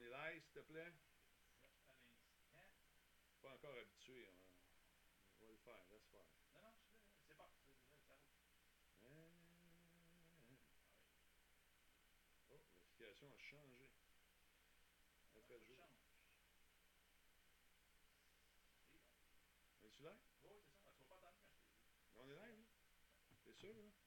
On est live, s'il te plaît. Pas encore habitué. hein. On va le faire, laisse faire. Non, non, c'est pas. Oh, l'application a changé. Après le jour. On est live, là? T'es sûr, là?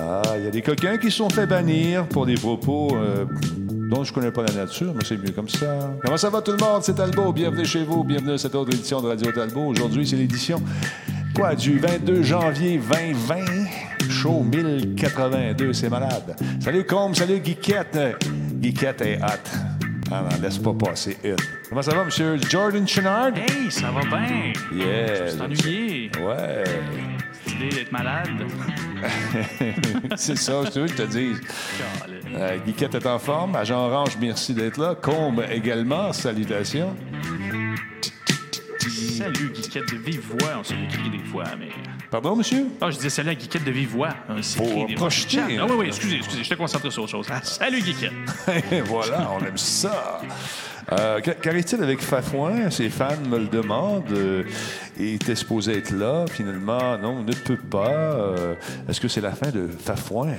Ah, il y a des coquins qui se sont fait bannir pour des propos euh, dont je connais pas la nature, mais c'est mieux comme ça. Comment ça va tout le monde? C'est Talbot. Bienvenue chez vous. Bienvenue à cette autre édition de Radio Talbot. Aujourd'hui, c'est l'édition quoi, du 22 janvier 2020. Show 1082, c'est malade. Salut Combe, salut Guiquette. Guiquette est hot. Ah non, laisse pas passer hot. Comment ça va, monsieur Jordan Chenard? Hey, ça va bien. Yeah. Tu ennuyé. Ouais. Idée d'être malade. c'est ça, je veux que je te dise. Calais. Euh, Guiquette est en forme. Agent Orange, merci d'être là. Combe également, salutations. Salut, Guiquette de vive voix. On s'est écrit des fois, mais. Pardon, monsieur? Ah, je disais salut à Guiquette de vive voix. On écrit des projeter, fois. hein. Ah, oui, oui, excusez, excusez. J'étais concentré sur autre chose. Ah, salut, Guiquette. voilà, on aime ça. Euh, qu'a- Qu'arrive-t-il avec Fafouin? Ses fans me le demandent. Il était supposé être là. Finalement, non, ne peut pas. Euh, Est-ce que c'est la fin de Fafouin?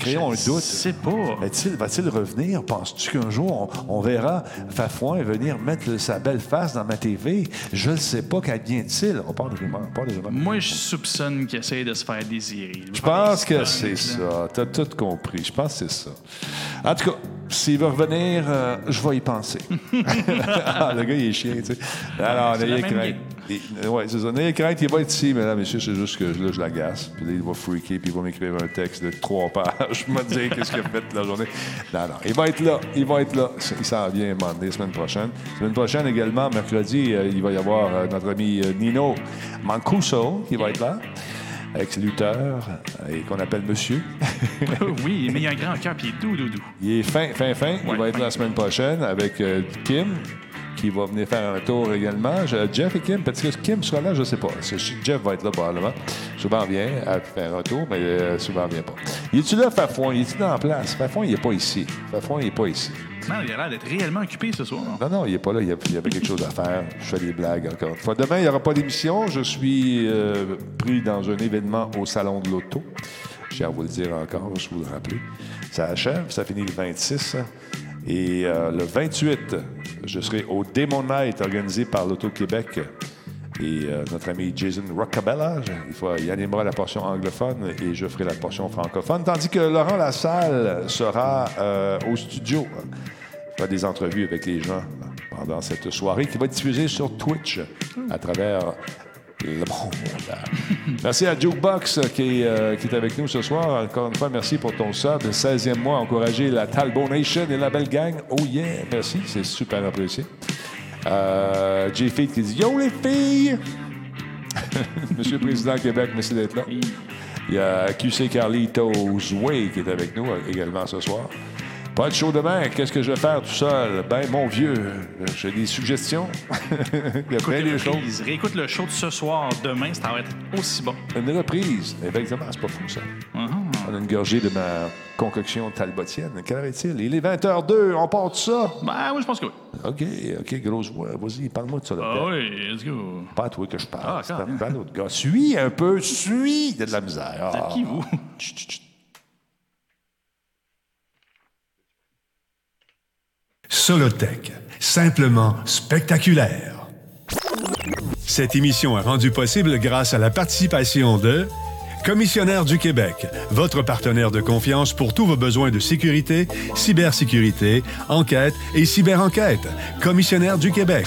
Créons un doute. C'est pas. Va-t-il va-t-il revenir? Penses-tu qu'un jour, on, on verra Fafouin venir mettre sa belle face dans ma TV? Je ne sais pas. Qu'advient-il? On parle de rumeurs. Moi, je soupçonne qu'il essaie de se faire désirer. Je pense que c'est ça. T'as tout compris. Je pense que c'est ça. En tout cas, s'il veut revenir, euh, je vais y penser. Ah, le gars, il est chien, tu sais. Alors, n'ayez crainte. Il- Ouais, c'est ça. N'ayez crainte, il va être ici, mesdames et messieurs. C'est juste que là, je l'agace. Puis là, il va freaker, puis il va m'écrire un texte de trois pages. Je me dire qu'est-ce qu'il a fait la journée? Non, non. Il va être là. Il va être là. Il s'en vient la semaine prochaine. La semaine prochaine également, mercredi, euh, il va y avoir euh, notre ami euh, Nino Mancuso qui va être là. Ex-lutteur et qu'on appelle monsieur. oui, mais il a un grand cœur, puis il est doux, doux, doux. Il est fin, fin, fin. il Ouais, va être fin. la semaine prochaine avec euh, Kim, qui va venir faire un tour également. Je- Jeff et Kim, peut-être que Kim sera là, je ne sais pas. Jeff va être là probablement. Souvent vient à faire un tour, mais euh, souvent vient pas. Il est-tu là, Fafouin? Il est-tu dans la place? Fafouin, il n'est pas ici. Fafouin, il n'est pas ici. Non, il a l'air d'être réellement occupé ce soir. Non, non, il n'est pas là. Il y, avait quelque chose à faire. Je fais des blagues encore une fois. Demain, il n'y aura pas d'émission. Je suis euh, pris dans un événement au Salon de l'Auto. Je tiens à vous le dire encore, je vous le rappeler. Ça achève, ça finit le 26. Et euh, le 28, je serai au Demon Night organisé par l'Auto-Québec. Et euh, notre ami Jason Rockabella, il, il animera la portion anglophone et je ferai la portion francophone. Tandis que Laurent Lassalle sera euh, au studio. Il fera des entrevues avec les gens pendant cette soirée qui va être diffusée sur Twitch à travers le monde. merci à Jukebox qui euh, qui est avec nous ce soir. Encore une fois, merci pour ton sub. 16e mois, encourager la Talbot Nation et la belle gang. Oh yeah, merci, c'est super apprécié. Euh, J. Feet qui dit Yo les filles! Monsieur le Président Québec, merci d'être là. Il y a QC Carlitos Way qui est avec nous également ce soir. Pas de show demain. Qu'est-ce que je vais faire tout seul? Ben, mon vieux, j'ai des suggestions. Il y a plein de choses. Réécoute le show de ce soir, demain, ça va être aussi bon. Une reprise? Effectivement, c'est pas fou, ça. Mhm. On a une gorgée de ma concoction talbotienne. Quelle heure est-il? Il est 20h02. On part de ça? Ben oui, je pense que oui. OK, OK, grosse voix. Vas-y, parle-moi de ça. Là, Ah oui, let's go. Pas à toi que je parle. Ah, c'est à l'autre gars. Suis un peu, suis. Il y a de la misère. Ah. qui, vous? Chut, chut, chut. Solotech, simplement spectaculaire. Cette émission est rendue possible grâce à la participation de Commissionnaire du Québec, votre partenaire de confiance pour tous vos besoins de sécurité, cybersécurité, enquête et cyberenquête. Commissionnaire du Québec.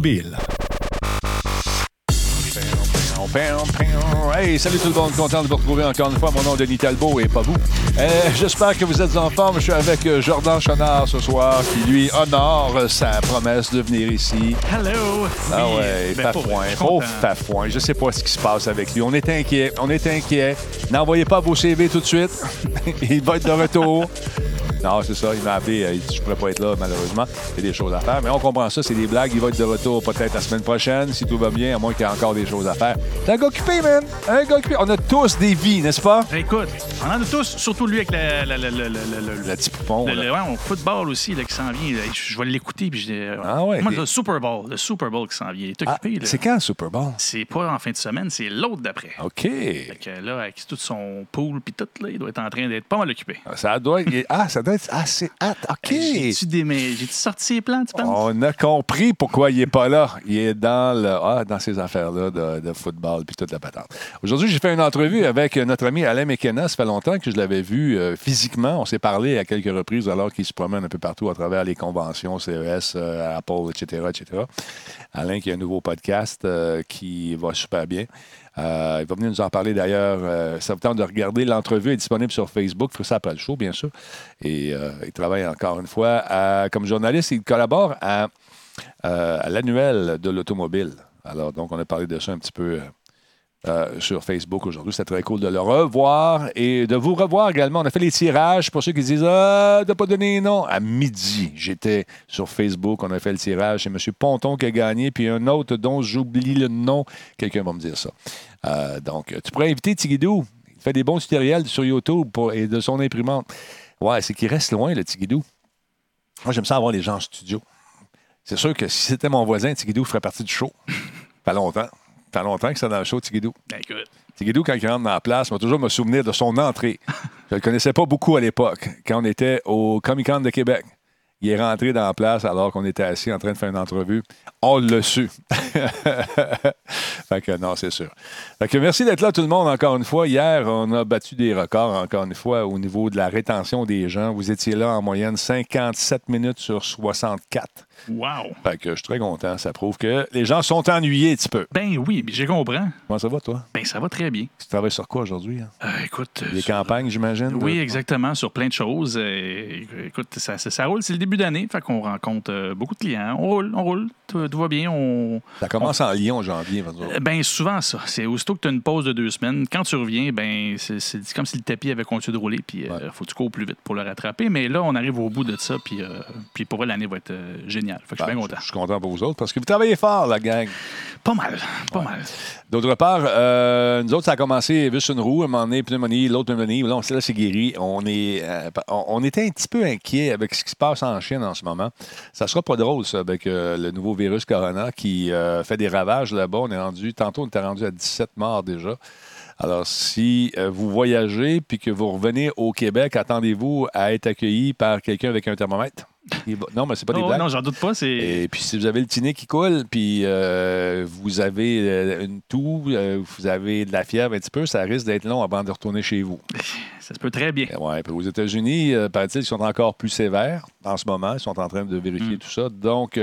Hey, salut tout le monde, content de vous retrouver encore une fois. Mon nom est Denis Talbot et pas vous. Euh, J'espère que vous êtes en forme. Je suis avec euh, Jordan Chenard ce soir qui lui honore sa promesse de venir ici. Hello! Ah ouais, ben, Fafouin, pauvre. Fafouin. Je sais pas ce qui se passe avec lui. On est inquiet, on est inquiet. N'envoyez pas vos CV tout de suite. il va être de retour. Non, c'est ça, il m'a appelé. euh, Il dit Je pourrais pas être là, malheureusement. Il y a des choses à faire. Mais on comprend ça, c'est des blagues. Il va être de retour peut-être la semaine prochaine, si tout va bien, à moins qu'il y ait encore des choses à faire. T'es un gars occupé, man. Un gars occupé. On a tous des vies, n'est-ce pas? Écoute, on en a tous, surtout lui avec la, la, la, la, la, la- Le petit poupon. le- le- ouais, au football aussi là, qui s'en vient. Je, je vais l'écouter. Puis je euh, Ah ouais, Moi, des- le Super Bowl, le Super Bowl qui s'en vient. Il est Ah, occupé. là. c'est quand le Super Bowl? C'est pas en fin de semaine, c'est l'autre d'après. OK. Fait que là, avec tout son pool puis tout, là, il doit être en train d'être pas mal occupé. Ça doit être. Ah, ça doit Ah, c'est. Ah, OK. J'ai-tu des- sorti ses plans, tu penses? On a compris pourquoi il n'est pas là. Il est dans, le, ah, dans ces affaires-là de, de football puis toute la patente. Aujourd'hui, j'ai fait une entrevue avec notre ami Alain McKenna. Ça fait longtemps que je l'avais vu euh, physiquement. On s'est parlé à quelques reprises alors qu'il se promène un peu partout à travers les conventions, CES, euh, Apple, etc., etc. Alain qui a un nouveau podcast euh, qui va super bien. Euh, il va venir nous en parler d'ailleurs. Euh, ça de regarder. L'entrevue est disponible sur Facebook. Ça après le show, bien sûr. Et euh, il travaille encore une fois comme journaliste. Il collabore à, euh, à l'annuel de l'automobile. Alors, donc, on a parlé de ça un petit peu. Euh, sur Facebook aujourd'hui. C'était très cool de le revoir et de vous revoir également. On a fait les tirages pour ceux qui disent Ah, t'as pas donné non. À midi, j'étais sur Facebook. On a fait le tirage. C'est M. Ponton qui a gagné, puis un autre dont j'oublie le nom. Quelqu'un va me dire ça. Euh, donc, tu pourrais inviter Tigidou. Il fait des bons tutoriels sur YouTube et de son imprimante. Ouais, c'est qu'il reste loin, le Tigidou. Moi, j'aime ça avoir les gens en studio. C'est sûr que si c'était mon voisin, Tigidou ferait partie du show. Pas longtemps. Pas longtemps que c'est dans le show, Tigidou. Ben, écoute, Tigidou, quand il rentre dans la place, va toujours me souvenir de son entrée. Je le connaissais pas beaucoup à l'époque, quand on était au Comic-Con de Québec. Il est rentré dans la place alors qu'on était assis en train de faire une entrevue. On l'a su. fait que non, c'est sûr. Fait que merci d'être là tout le monde encore une fois. Hier, on a battu des records encore une fois au niveau de la rétention des gens. Vous étiez là en moyenne 57 minutes sur 64. Wow! Fait que je suis très content. Ça prouve que les gens sont ennuyés un petit peu. Ben oui, j'ai compris. Comment ça va, toi? Ben ça va très bien. Tu travailles sur quoi aujourd'hui? hein? Euh, écoute. Les euh, campagnes, j'imagine? Oui, de- exactement, sur plein de choses. Euh, écoute, ça, ça, ça roule, c'est le début d'année, fait qu'on rencontre euh, beaucoup de clients. On roule, on roule, tout, tout va bien. On... Ça commence en Lyon, janvier. va dire. Ben souvent ça. C'est aussitôt que tu as une pause de deux semaines, quand tu reviens, ben c'est comme si le tapis avait continué de rouler, puis Ouais. faut que tu cours plus vite pour le rattraper. Mais là, on arrive au bout de ça, puis, puis pour vrai, l'année va être euh, géniale. Fait que je suis Ben, bien je content. je suis content pour vous autres parce que vous travaillez fort, la gang. Pas mal, pas mal. D'autre part, euh, nous autres, ça a commencé juste une roue, un moment donné, pneumonie, l'autre pneumonie. Là, on- là, c'est guéri. On, est, euh, on, on était un petit peu inquiet avec ce qui se passe en Chine en ce moment. Ça sera pas drôle, ça, avec euh, le nouveau virus Corona qui fait des ravages là-bas. On est rendu, tantôt, on était rendu à 17 morts déjà. Alors, si vous voyagez puis que vous revenez au Québec, attendez-vous à être accueilli par quelqu'un avec un thermomètre. Non, mais c'est pas des Oh, blagues. non, j'en doute pas. Et puis, si vous avez le tinet qui coule, puis euh, vous avez euh, une toux, euh, vous avez de la fièvre un petit peu, ça risque d'être long avant de retourner chez vous. ça se peut très bien. Ouais, puis aux États-Unis, euh, paraît-il, ils sont encore plus sévères en ce moment. Ils sont en train de vérifier Mm. tout ça. Donc,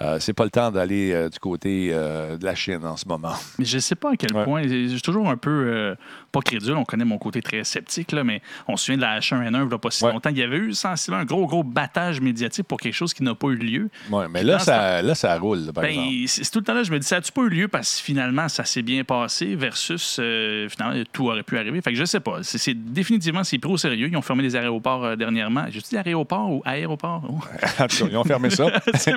euh, c'est pas le temps d'aller euh, du côté euh, de la Chine en ce moment. Mais je sais pas à quel Ouais. point. Je suis toujours un peu euh, pas crédule. On connaît mon côté très sceptique, là, mais on se souvient de la H1N1 il y a pas si Ouais. longtemps. Il y avait eu sensiblement un gros, gros battage médiatique pour quelque chose qui n'a pas eu lieu. Ouais, mais là, ça, là, ça roule, là, par Ben, exemple. c'est tout le temps là, je me dis, ça a-tu pas eu lieu parce que finalement, ça s'est bien passé versus euh, finalement, tout aurait pu arriver? Fait que je sais pas. C'est définitivement, c'est pris au sérieux. Ils ont fermé les aéroports euh, dernièrement. J'ai dit aéroport ou aéroport? Oh. Ils ont fermé ça. je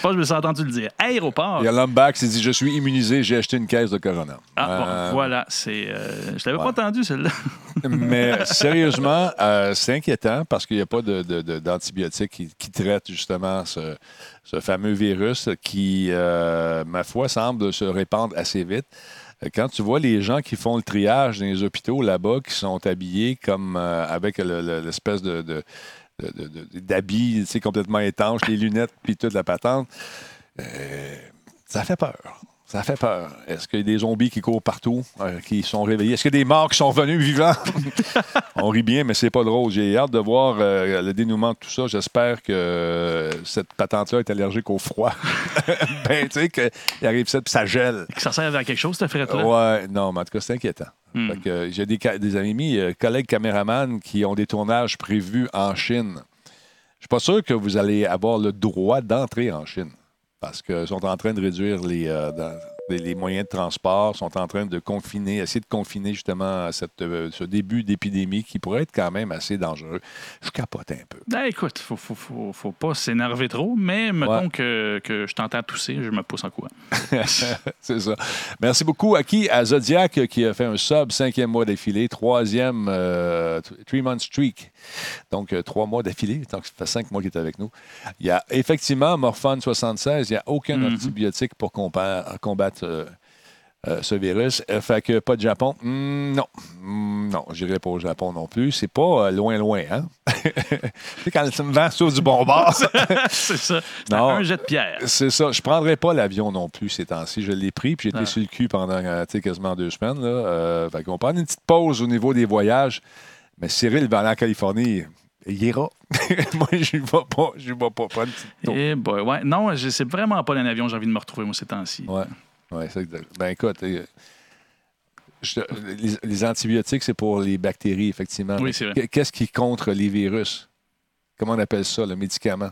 pense que je me entendu le dire. Aéroport. Il y a Lumback qui dit Je suis immunisé, j'ai acheté une caisse de Corona. Ah, bon, Euh, voilà. C'est, euh, je l'avais ouais. pas entendu, celle-là. Mais sérieusement, euh, c'est inquiétant parce qu'il n'y a pas de- de- de- d'antibiotiques qui, qui traitent justement ce, ce fameux virus qui, euh, ma foi, semble se répandre assez vite. Quand tu vois les gens qui font le triage dans les hôpitaux là-bas, qui sont habillés comme euh, avec le- le- l'espèce de- d'habits sais, complètement étanches, les lunettes, puis toute la patente, euh, ça fait peur. Ça fait peur. Est-ce qu'il y a des zombies qui courent partout, euh, qui sont réveillés? Est-ce qu'il y a des morts qui sont revenus vivants? On rit bien, mais c'est pas drôle. J'ai hâte de voir euh, le dénouement de tout ça. J'espère que euh, cette patente-là est allergique au froid. ben, tu sais, qu'il arrive ça, puis ça gèle. Que ça sert à quelque chose, cette frette-là? Ouais, non, mais en tout cas, c'est inquiétant. Hmm. Fait que, J'ai des, des amis, collègues caméramans qui ont des tournages prévus en Chine. Je suis pas sûr que vous allez avoir le droit d'entrer en Chine parce qu'ils sont en train de réduire les, euh, les- les moyens de transport, sont en train de confiner, essayer de confiner justement cette, euh, ce début d'épidémie qui pourrait être quand même assez dangereux. Je capote un peu. Ben, écoute, faut, faut, faut, faut pas s'énerver trop, mais mettons Ouais. que, que je t'entends tousser, je me pousse en courant. c'est ça. Merci beaucoup à qui? À Zodiac qui a fait un sub, cinquième mois d'affilée, troisième euh, three month streak. Donc, euh, trois mois d'affilée. Donc, ça fait cinq mois qu'il est avec nous. Il y a effectivement Morphone 76. Il n'y a aucun Mhm. antibiotique pour compa- combattre euh, euh, ce virus. Euh, fait que pas de Japon. Hmm, non. Hmm, non, je n'irai pas au Japon non plus. C'est pas euh, loin, loin, hein? tu sais, quand tu me vends sur du bon bord. c'est ça. C'est Non. un jet de pierre. C'est ça. Je ne prendrai pas l'avion non plus ces temps-ci. Je l'ai pris, puis j'étais Ah. sur le cul pendant tu sais, quasiment deux semaines. Là. Euh, fait qu'on prend une petite pause au niveau des voyages. Mais Cyril va aller en Californie. Il ira. moi, je ne vais pas. Je vais pas prendre une petite tour. Eh boy, ouais. Non, je sais vraiment pas d'un avion, j'ai envie de me retrouver, moi, ces temps-ci. Ouais. Ouais c'est exact. Ben écoute, euh, je les, les antibiotiques, c'est pour les bactéries, effectivement. Oui, c'est vrai. qu- Qu'est-ce qui contre les virus? Comment on appelle ça, le médicament?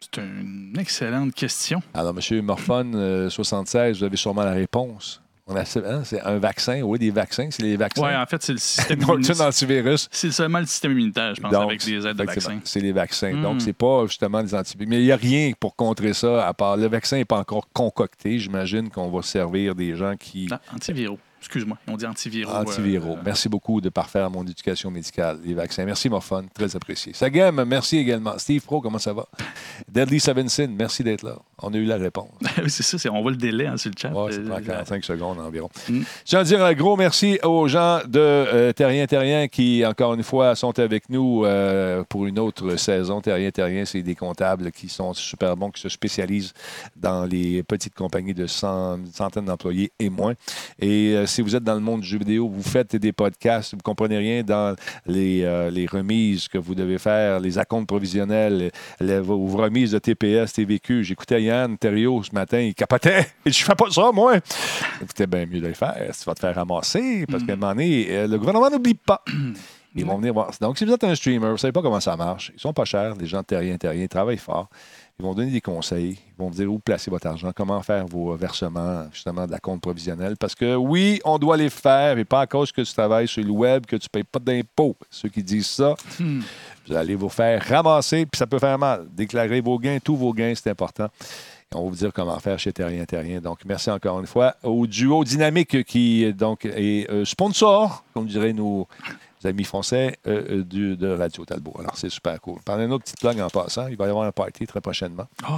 C'est une excellente question. Alors, M. Morphone, euh, 76, vous avez sûrement la réponse. Hein, c'est un vaccin. Oui, des vaccins. C'est les vaccins. Ouais, en fait, c'est le système immunitaire. antivirus. C'est seulement le système immunitaire, je pense, Donc, avec des aides de vaccins. C'est les vaccins. Hmm. Donc, c'est pas justement des antibiotiques. Mais il n'y a rien pour contrer ça, à part le vaccin n'est pas encore concocté. J'imagine qu'on va servir des gens qui. Ah, antiviraux. Excuse-moi, on dit antiviraux. Antiviraux. euh, Merci beaucoup de parfaire mon éducation médicale, les vaccins. Merci, Morphone. Très apprécié. Sagem, merci également. Steve Pro, comment ça va? Deadly Sevensin, merci d'être là. On a eu la réponse. c'est ça, c'est- on voit le délai hein, sur le chat. Ouais, ça Euh, prend 45 secondes environ. Mm. Je tiens à dire un gros merci aux gens de euh, Terrien Terrien qui, encore une fois, sont avec nous euh, pour une autre saison. Terrien Terrien, c'est des comptables qui sont super bons, qui se spécialisent dans les petites compagnies de cent- une centaine d'employés et moins. Et euh, si vous êtes dans le monde du jeu vidéo, vous faites des podcasts, vous ne comprenez rien dans les, les remises que vous devez faire, les acomptes provisionnels, les, vos vos remises de TPS, TVQ. J'écoutais Yann Thériault ce matin, il capotait. Et je fais pas ça, moi. C'était bien mieux de le faire. Tu vas te faire ramasser parce qu'à un moment donné, euh, le gouvernement n'oublie pas. Ils vont venir voir. Donc, si vous êtes un streamer, vous ne savez pas comment ça marche. Ils sont pas chers, les gens de Terrien Terrien, ils travaillent fort. Ils vont donner des conseils. Ils vont vous dire où placer votre argent, comment faire vos versements, justement, de la compte provisionnelle. Parce que oui, on doit les faire, et pas à cause que tu travailles sur le web, que tu ne payes pas d'impôts. Ceux qui disent ça, Hmm. vous allez vous faire ramasser, puis ça peut faire mal. Déclarez vos gains, tous vos gains, c'est important. Et on va vous dire comment faire chez Terrien Terrien. Donc, merci encore une fois au duo dynamique qui donc, est euh, sponsor, comme diraient nos amis français, euh, euh, du- de Radio Talbot. Alors, c'est super cool. Pendant une autre petite blague en passant, il va y avoir un party très prochainement Oh,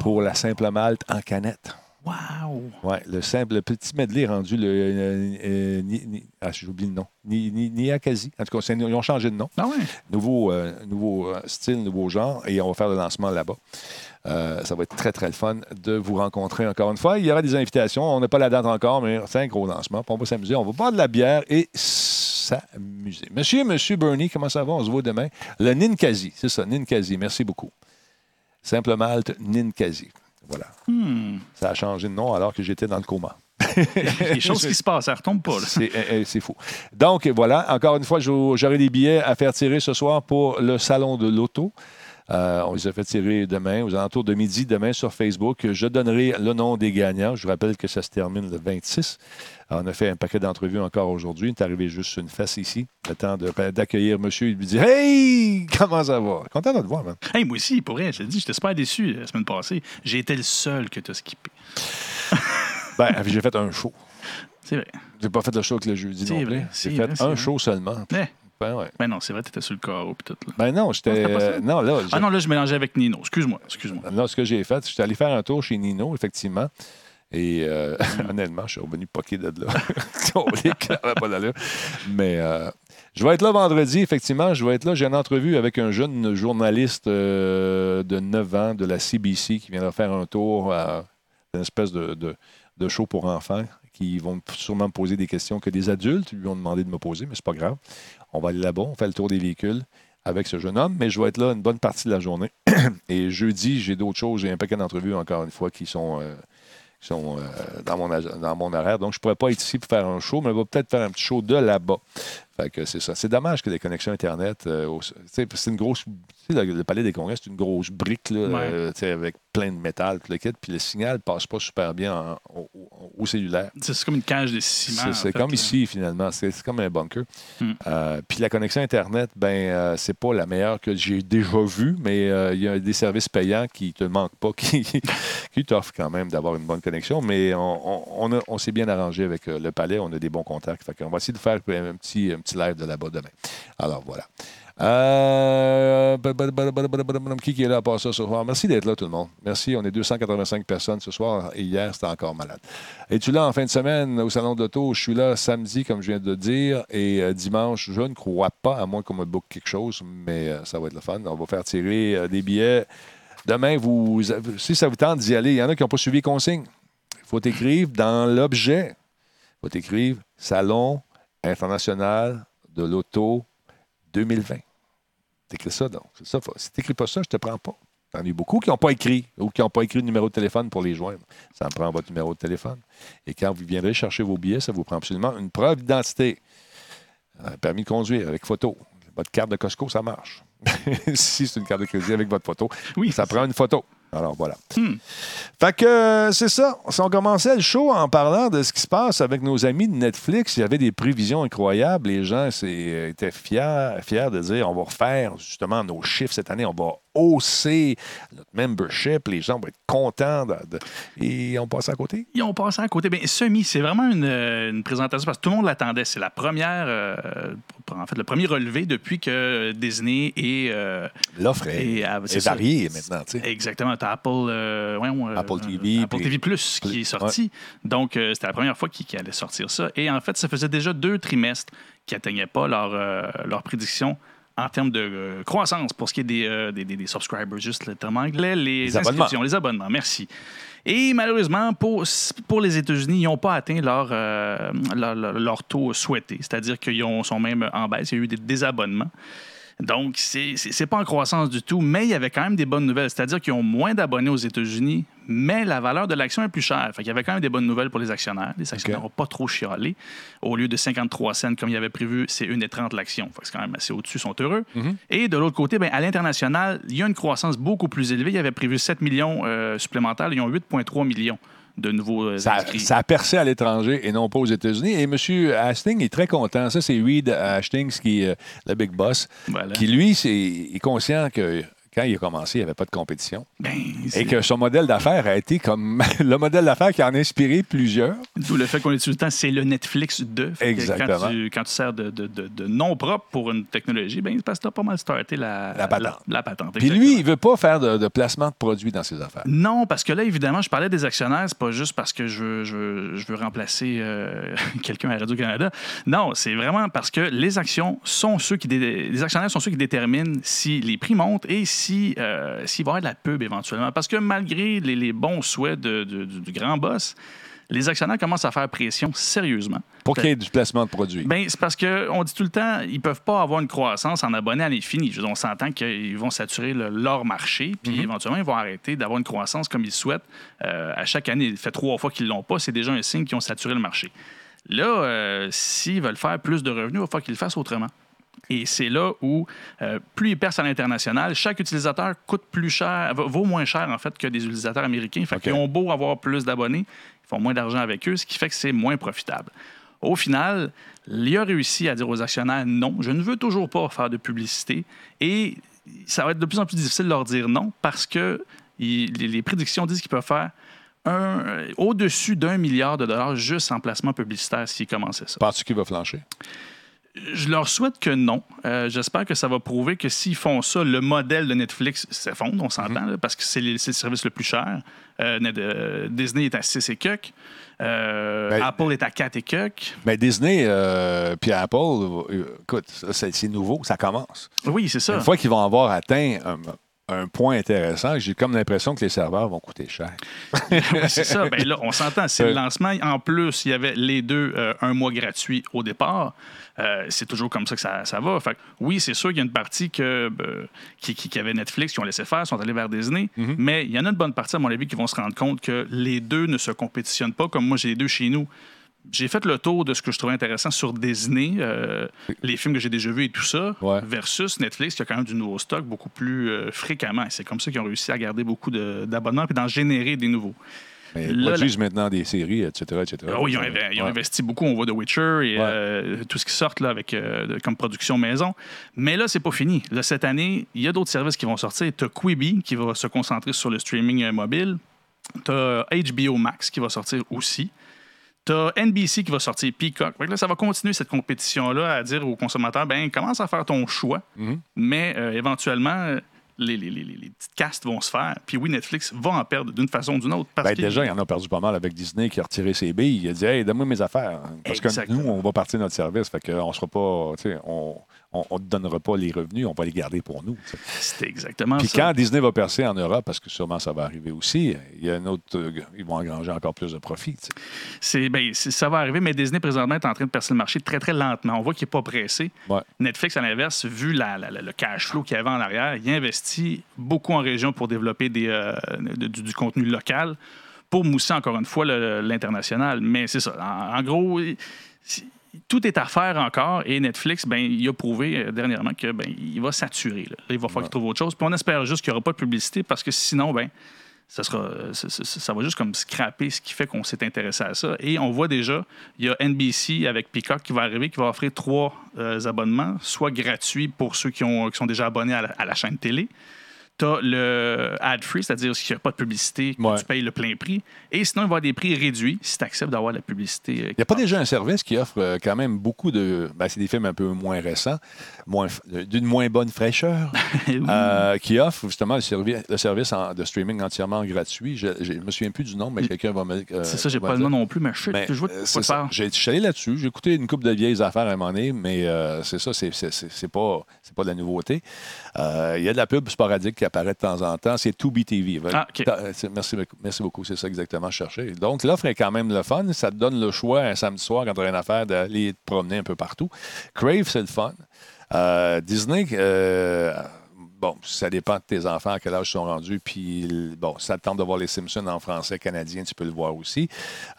pour la simple malte en canette. wow! Oui, le simple, le petit medley rendu le. euh, euh, ni- ni- ah, j'oublie le nom. Ni, ni. En tout cas, ils ont changé de nom Ah ouais? nouveau, euh, nouveau style, nouveau genre, et on va faire le lancement là-bas. Ça va être très, très le fun de vous rencontrer encore une fois. Il y aura des invitations. On n'a pas la date encore, mais c'est un gros lancement. On va s'amuser. On va boire de la bière et s'amuser. Monsieur, monsieur Bernie, comment ça va? On se voit demain. Le Ninkasi, c'est ça, Ninkasi. Merci beaucoup. Simple Malte Ninkasi. Voilà. Hmm. Ça a changé de nom alors que j'étais dans le coma. Les choses qui se passent, ça retombe pas. C'est euh, c'est fou. Donc, voilà, encore une fois, j'au- j'aurai des billets à faire tirer ce soir pour le Salon de l'Auto. Euh, on les a fait tirer demain, aux alentours de midi, demain sur Facebook. Je donnerai le nom des gagnants. Je vous rappelle que ça se termine le 26. Alors, on a fait un paquet d'entrevues encore aujourd'hui. Il est arrivé juste une face ici. Le temps de- d'accueillir monsieur. Il lui dit Hey, comment ça va? Content de te voir, man. Hey, moi aussi, pour vrai, je te dis, j'étais super déçu la semaine passée. J'ai été le seul que tu as skippé. Ben, j'ai fait un show. C'est vrai. J'ai pas fait le show avec le jeudi C'est non vrai, plus. c'est J'ai fait un vrai. show seulement. Eh, Ben, ouais. ben non, c'est vrai, tu étais sur le carreau puis tout. Là. Ben non, j'étais. ça? euh, non, là, Ah non, là, je mélangeais avec Nino. Excuse-moi, excuse-moi. Là, ce que j'ai fait, j'étais allé faire un tour chez Nino, effectivement. Et euh, honnêtement, je suis revenu poqué de là. Pas d'allure. Mais euh, je vais être là vendredi, effectivement. Je vais être là. J'ai une entrevue avec un jeune journaliste euh, de 9 ans de la CBC qui viendra faire un tour à une espèce de, de- de show pour enfants qui vont sûrement me poser des questions que des adultes lui ont demandé de me poser, mais c'est pas grave. On va aller là-bas, on fait le tour des véhicules avec ce jeune homme, mais je vais être là une bonne partie de la journée. Et jeudi, j'ai d'autres choses. J'ai un paquet d'entrevues, encore une fois, qui sont, euh, qui sont euh, dans, mon, dans mon horaire. Donc, je ne pourrais pas être ici pour faire un show, mais je vais peut-être faire un petit show de là-bas. Fait que c'est ça. C'est dommage que les connexions Internet, euh, c'est une grosse. Tu sais, le, le palais des congrès, c'est une grosse brique là, Ouais. euh, tu sais, avec plein de métal, tout le kit, puis le signal passe pas super bien en- au, au- au cellulaire. C'est comme une cage de ciment. C'est comme là. ici, finalement. C'est comme un bunker. Hmm. Euh, puis la connexion Internet, ben, euh, c'est pas la meilleure que j'ai déjà vue, mais euh, il y a des services payants qui te manquent pas, qui, qui t'offrent quand même d'avoir une bonne connexion. Mais on, on- on a- on s'est bien arrangé avec euh, le palais. On a des bons contacts. Fait on va essayer de faire un petit, un petit live de là-bas demain. Alors, voilà. Euh, Qui est là à part ça ce soir? Merci d'être là, tout le monde. Merci. On est 285 personnes ce soir et hier, c'était encore malade. Es-tu là en fin de semaine au Salon d'Auto? Je suis là samedi, comme je viens de dire, et euh, dimanche, je ne crois pas, à moins qu'on me book quelque chose, mais euh, ça va être le fun. On va faire tirer des billets. Demain, vous, si ça vous tente d'y aller, il y en a qui n'ont pas suivi les consignes. Il faut t'écrire dans l'objet. Il faut t'écrire Salon international de l'auto 2020. T'écris ça, donc. C'est ça. faut- Si t'écris pas ça, je te prends pas. T'en as eu beaucoup qui n'ont pas écrit ou qui n'ont pas écrit le numéro de téléphone pour les joindre. Ça me prend votre numéro de téléphone. Et quand vous viendrez chercher vos billets, ça vous prend absolument une preuve d'identité. Un permis de conduire avec photo. Votre carte de Costco, ça marche. si c'est une carte de crédit avec votre photo, Oui, ça prend une photo. Alors voilà. Hmm. Fait que euh, c'est ça. Si on commençait le show en parlant de ce qui se passe avec nos amis de Netflix, il y avait des prévisions incroyables. Les gens euh, étaient fiers, fiers de dire on va refaire justement nos chiffres cette année, on va hausser notre membership, les gens vont être contents de- de- et on passe à côté? Ils ont passé à côté. Bien, semi, c'est vraiment une, euh, une présentation parce que tout le monde l'attendait. C'est la première, euh, en fait, le premier relevé depuis que Disney et. euh, L'offre est, c'est est ça. variée maintenant. tu sais. exactement, Apple, euh, voyons, euh, Apple TV, Apple TV Plus qui est sorti. Donc, euh, c'était la première fois qu'ils qu'ils allaient sortir ça. Et en fait, ça faisait déjà deux trimestres qui n'atteignaient pas leur, euh, leur prédiction en termes de euh, croissance pour ce qui est des, euh, des, des- des subscribers, juste le terme anglais, les, Les abonnements. inscriptions, les abonnements. Merci. Et malheureusement, pour, pour les États-Unis, ils n'ont pas atteint leur, euh, leur, leur- leur taux souhaité. C'est-à-dire qu'ils ont- sont même en baisse. Il y a eu des désabonnements. Donc, c'est c'est pas en croissance du tout, mais il y avait quand même des bonnes nouvelles. C'est-à-dire qu'ils ont moins d'abonnés aux États-Unis, mais la valeur de l'action est plus chère. Fait qu'il y avait quand même des bonnes nouvelles pour les actionnaires. Les actionnaires n'ont pas trop chialé. Au lieu de 53 cents comme il y avait prévu, c'est 1,30 l'action. Fait que c'est quand même assez au-dessus, ils sont heureux. Et de l'autre côté, ben, à l'international, il y a une croissance beaucoup plus élevée. Il y avait prévu 7 millions euh, supplémentaires. Ils ont 8,3 millions de nouveaux euh, Ça, inscrits. ça a percé à l'étranger et non pas aux États-Unis. Et M. Hastings est très content. Ça, c'est Reed Hastings, qui est euh, le big boss, Voilà. qui, lui, c'est, il est conscient que quand il a commencé, il n'y avait pas de compétition. Ben, Et que son modèle d'affaires a été comme le modèle d'affaires qui en a inspiré plusieurs. D'où le fait qu'on est tout le temps, c'est le Netflix de. Exactement. Quand tu, quand tu sers de, de, de- de nom propre pour une technologie, ben, parce que tu as pas mal starté la, La patente. La, la patente, Puis lui, il veut pas faire de, de placement de produits dans ses affaires. Non, parce que là, évidemment, je parlais des actionnaires, c'est pas juste parce que je veux, je veux, je veux remplacer euh, quelqu'un à Radio-Canada. Non, c'est vraiment parce que les actions sont ceux qui. dé- Les actionnaires sont ceux qui déterminent si les prix montent et si, euh, s'il va y avoir de la pub éventuellement. Parce que malgré les, les bons souhaits de- de- du, du grand boss, les actionnaires commencent à faire pression sérieusement. Pour qu'il y ait du placement de produits. Ben, c'est parce qu'on dit tout le temps, ils peuvent pas avoir une croissance en abonnés à l'infini. On s'entend qu'ils vont saturer le- leur marché, puis éventuellement, ils vont arrêter d'avoir une croissance comme ils souhaitent. Euh, à chaque année, il fait trois fois qu'ils l'ont pas, c'est déjà un signe qu'ils ont saturé le marché. Là, euh, s'ils veulent faire plus de revenus, il va falloir qu'ils le fassent autrement. Et c'est là où, euh, plus ils percent à l'international, chaque utilisateur coûte plus cher, va- vaut moins cher en fait que des utilisateurs américains. Fait OK. qu'ils ont beau avoir plus d'abonnés, ils font moins d'argent avec eux, ce qui fait que c'est moins profitable. Au final, il a réussi à dire aux actionnaires non, je ne veux toujours pas faire de publicité. Et ça va être de plus en plus difficile de leur dire non parce que il- les, prédictions disent qu'ils peuvent faire un- au-dessus d'un milliard de dollars juste en placement publicitaire s'ils commençaient ça. Penses-tu qu'il va flancher? Je leur souhaite que non. Euh, J'espère que ça va prouver que s'ils font ça, le modèle de Netflix s'effondre, on s'entend, là, parce que c'est le, service le plus cher. Euh, euh, Disney est à 6 et quelques. Euh, Ben- Apple est à 4 et quelques. Mais Disney euh, puis Apple, écoute, ça, c'est nouveau, ça commence. Oui, c'est ça. Une fois qu'ils vont avoir atteint un, un point intéressant, j'ai comme l'impression que les serveurs vont coûter cher. Oui, c'est ça. Ben là, on s'entend. C'est le lancement. En plus, il y avait les deux, euh, un mois gratuit au départ. Euh, c'est toujours comme ça que ça, ça va. Fait que oui, c'est sûr qu'il y a une partie que, euh, qui, qui, qui avait Netflix, qui ont laissé faire, sont allés vers Disney. Mm-hmm. Mais il y en a une bonne partie, à mon avis, qui vont se rendre compte que les deux ne se compétitionnent pas. Comme moi, j'ai les deux chez nous. J'ai fait le tour de ce que je trouvais intéressant sur Disney, euh, les films que j'ai déjà vus et tout ça, Ouais. versus Netflix qui a quand même du nouveau stock beaucoup plus euh, fréquemment. C'est comme ça qu'ils ont réussi à garder beaucoup d'abonnements et d'en générer des nouveaux. Mais ils produisent maintenant des séries, etc. etc. Ah oui, ils ont, inv- ils ont Ouais. investi beaucoup. On voit The Witcher et Ouais. euh, tout ce qui sort là, avec, euh, comme production maison. Mais là, c'est pas fini. Là, cette année, il y a d'autres services qui vont sortir. Tu as Quibi qui va se concentrer sur le streaming euh, mobile. Tu as HBO Max qui va sortir aussi. Tu as NBC qui va sortir Peacock. Là, ça va continuer cette compétition-là à dire aux consommateurs ben commence à faire ton choix. Mhm. Mais euh, éventuellement, les, les, les, les- petites castes vont se faire. Puis oui, Netflix va en perdre d'une façon ou d'une autre. Parce Ben, déjà, il en a perdu pas mal avec Disney qui a retiré ses billes. Il a dit Hey, donne-moi mes affaires. Parce Exactement. que nous, on va partir de notre service. Fait qu'on sera pas. tu sais, On ne te donnera pas les revenus, on va les garder pour nous. C'était exactement Puis ça. quand Disney va percer en Europe, parce que sûrement ça va arriver aussi, il y a un autre. euh, ils vont engranger encore plus de profit. tu sais. C'est, ben, c'est- ça va arriver, mais Disney présentement est en train de percer le marché très, très lentement. On voit qu'il n'est pas pressé. Ouais. Netflix, à l'inverse, vu la- la- la- le cash flow qu'il y avait en arrière, il investit beaucoup en région pour développer des, euh, du, du contenu local pour mousser encore une fois l'international. Mais c'est ça. En, en gros, c'est- tout est à faire encore et Netflix, ben, il a prouvé euh, dernièrement que ben, il va saturer. là. Il va falloir qu'il trouve autre chose. Puis on espère juste qu'il n'y aura pas de publicité parce que sinon, ben, ça, sera, ça, ça- ça va juste comme scraper ce qui fait qu'on s'est intéressé à ça. Et on voit déjà, il y a NBC avec Peacock qui va arriver, qui va offrir trois euh, abonnements, soit gratuits pour ceux qui, ont, qui sont déjà abonnés à la, à la chaîne télé. Tu as le ad-free, c'est-à-dire qu'il n'y a pas de publicité, Ouais. tu payes le plein prix. Et sinon, il va y avoir des prix réduits si tu acceptes d'avoir la publicité. euh, Il n'y a pas déjà un service qui offre euh, quand même beaucoup de. Ben, c'est des films un peu moins récents, moins d'une moins bonne fraîcheur, Oui. euh, qui offre justement le, servi- le service en- de streaming entièrement gratuit. Je ne me souviens plus du nom, mais quelqu'un va me. euh, c'est ça, j'ai pas le nom non plus, mais Ben, je parles. J'ai- suis allé là-dessus. J'ai écouté une couple de vieilles affaires à un moment donné, mais euh, c'est ça, c'est, pas, pas de la nouveauté. Il y a de la pub sporadique qui apparaît de temps en temps. C'est 2BTV. Ah, OK. Ta- c'est- Merci, beaucoup- merci beaucoup. C'est ça exactement je cherchais. Donc, l'offre est quand même le fun. Ça te donne le choix un samedi soir quand tu as une affaire d'aller te promener un peu partout. Crave, c'est le fun. Euh, Disney, euh, bon, ça dépend de tes enfants, à quel âge ils sont rendus. Puis, bon, ça te tente de voir les Simpsons en français canadien, tu peux le voir aussi.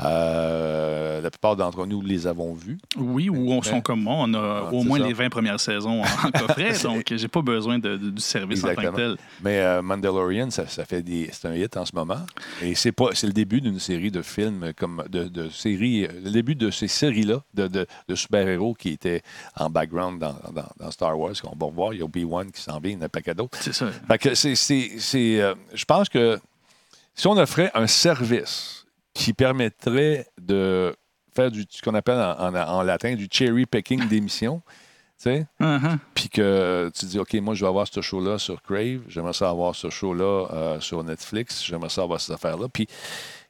Euh, la plupart d'entre nous les avons vus. Oui, ou on sont comme moi, on a Ah, au moins ça. les 20 premières saisons en coffret, donc j'ai pas besoin de- de- du service en tant Exactement. que tel. Mais euh, Mandalorian, ça, ça fait des, c'est un hit en ce moment. Et c'est pas, c'est le début d'une série de films comme de, de séries, le début de ces séries-là de, de- super-héros qui étaient en background dans, dans- dans Star Wars qu'on va revoir. Il y a Obi-Wan qui s'en vient, il y a un paquet d'autres. C'est ça. Fait que c'est, c'est- c'est, euh, je pense que si on offrait un service qui permettrait de faire du, ce qu'on appelle en, en- en latin du cherry picking d'émissions, tu sais, Uh-huh. puis que tu dis, OK, moi, je vais avoir ce show-là sur Crave, j'aimerais ça avoir ce show-là euh, sur Netflix, j'aimerais ça avoir ces affaires-là. Puis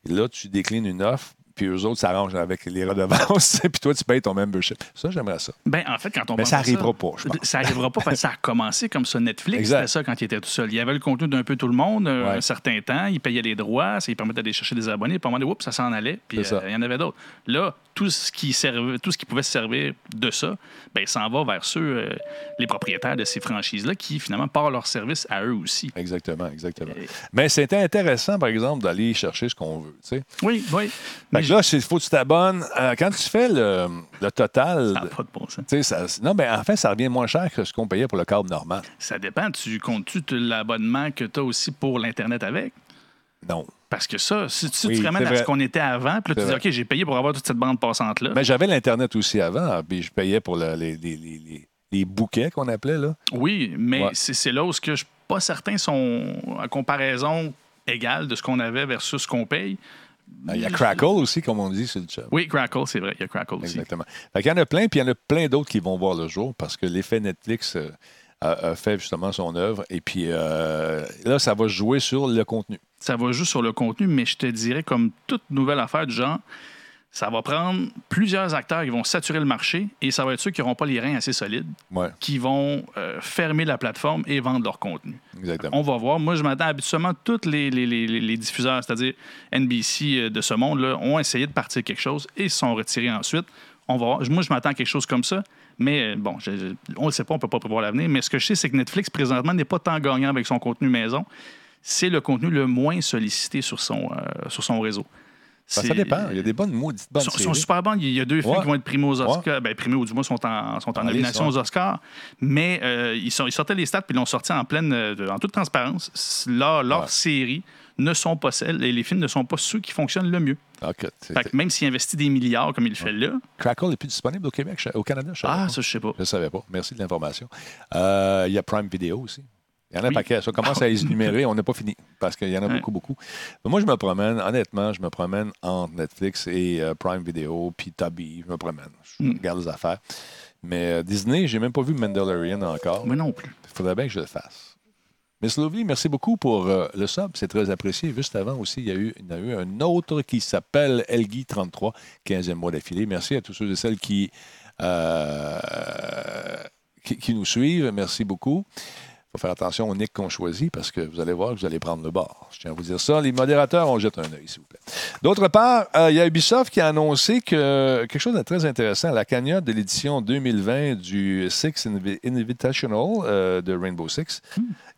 là, tu déclines une offre, puis eux autres s'arrangent avec les redevances, puis toi, tu payes ton membership. Ça, j'aimerais ça. Ben, en fait, quand on Mais ça à arrivera pas, je pense. Ça arrivera pas parce que ça a commencé comme ça. Netflix, c'était ça quand il était tout seul. Il y avait le contenu d'un peu tout le monde euh, Ouais. un certain temps. Il payait les droits, ça lui permettait d'aller chercher des abonnés. Puis à un moment donné, oups, ça s'en allait. Puis euh, il y en avait d'autres. Là, tout ce qui servait, tout ce qui pouvait se servir de ça, ben, s'en va vers ceux, euh, les propriétaires de ces franchises-là, qui finalement partent leur service à eux aussi. Exactement, exactement. Euh, Mais c'était intéressant, par exemple, d'aller chercher ce qu'on veut, tu sais. Oui, oui. Fait Là, il faut que tu t'abonnes. Euh, quand tu fais le, le total. Ça n'a pas de bon sens. ça- non, mais en fait, ça revient moins cher que ce qu'on payait pour le câble normal. Ça dépend. Tu comptes-tu l'abonnement que tu as aussi pour l'Internet avec? Non. Parce que ça, si, si Oui, tu te ramènes à ce qu'on était avant, puis là, tu dis. OK, j'ai payé pour avoir toute cette bande passante-là. Mais j'avais l'Internet aussi avant, puis je payais pour le- les, les- les- les- les bouquets qu'on appelait. Là. Oui, mais Ouais. c'est là où ce que je suis pas certain sont en comparaison égale de ce qu'on avait versus ce qu'on paye. Il y a Crackle aussi, comme on dit sur le chat. Oui, Crackle, c'est vrai. Il y a Crackle aussi. Exactement. Qu'il y en a plein, puis il y en a plein d'autres qui vont voir le jour parce que l'effet Netflix euh, fait justement son œuvre. Et puis euh, là, ça va jouer sur le contenu. Ça va juste sur le contenu, mais je te dirais, comme toute nouvelle affaire du genre, ça va prendre plusieurs acteurs qui vont saturer le marché et ça va être ceux qui n'auront pas les reins assez solides Ouais, qui vont euh, fermer la plateforme et vendre leur contenu. exactement. On va voir. Moi, je m'attends habituellement, tous les, les- les- les diffuseurs, c'est-à-dire NBC euh, de ce monde-là, ont essayé de partir quelque chose et se sont retirés ensuite. On va voir. Moi, je m'attends à quelque chose comme ça. Mais euh, bon, je- je- on ne le sait pas, on ne peut pas prévoir l'avenir. Mais ce que je sais, c'est que Netflix, présentement, n'est pas tant gagnant avec son contenu maison. C'est le contenu le moins sollicité sur son, euh, sur son réseau. Ça, C'est- ça dépend. Il y a des bonnes maudites bonnes sont, sont super bons. Il y a deux films Ouais. qui vont être primés aux Oscars. Ben, primés ou du moins sont en, sont en nomination aux Oscars. Mais euh, ils, sont, ils sortaient les stats puis ils l'ont sorti en pleine, euh, en toute transparence. Leur- Leurs Ouais. séries ne sont pas celles, et les films ne sont pas ceux qui fonctionnent le mieux. OK. C'est- Fait que même s'il investit des milliards comme il le fait là, Crackle n'est plus disponible au Québec, au Canada, je ah, pas. ça, je sais pas. Je ne savais pas. Merci de l'information. Euh, il y a Prime Video aussi. Il y en a un Oui. paquet. Ça commence à les énumérer. On n'a pas fini parce qu'il y en a Ouais. beaucoup, beaucoup. Mais moi, je me promène, honnêtement, je me promène entre Netflix et euh, Prime Video, puis Tubi. Je me promène. Je Mm. regarde les affaires. Mais euh, Disney, j'ai même pas vu Mandalorian encore. Moi non plus. Il faudrait bien que je le fasse. Miss Lovely, merci beaucoup pour euh, le sub. C'est très apprécié. Juste avant aussi, il y, a eu, un autre qui s'appelle Elgui33, 15e mois d'affilée. Merci à tous ceux et celles qui, euh, nous suivent. Merci beaucoup. Il faut faire attention au nick qu'on choisit parce que vous allez voir que vous allez prendre le bord. Je tiens à vous dire ça. Les modérateurs, on jette un œil, s'il vous plaît. D'autre part, euh, il y a Ubisoft qui a annoncé que quelque chose de très intéressant, la cagnotte de l'édition 2020 du Six Invi- Invitational de Rainbow Six,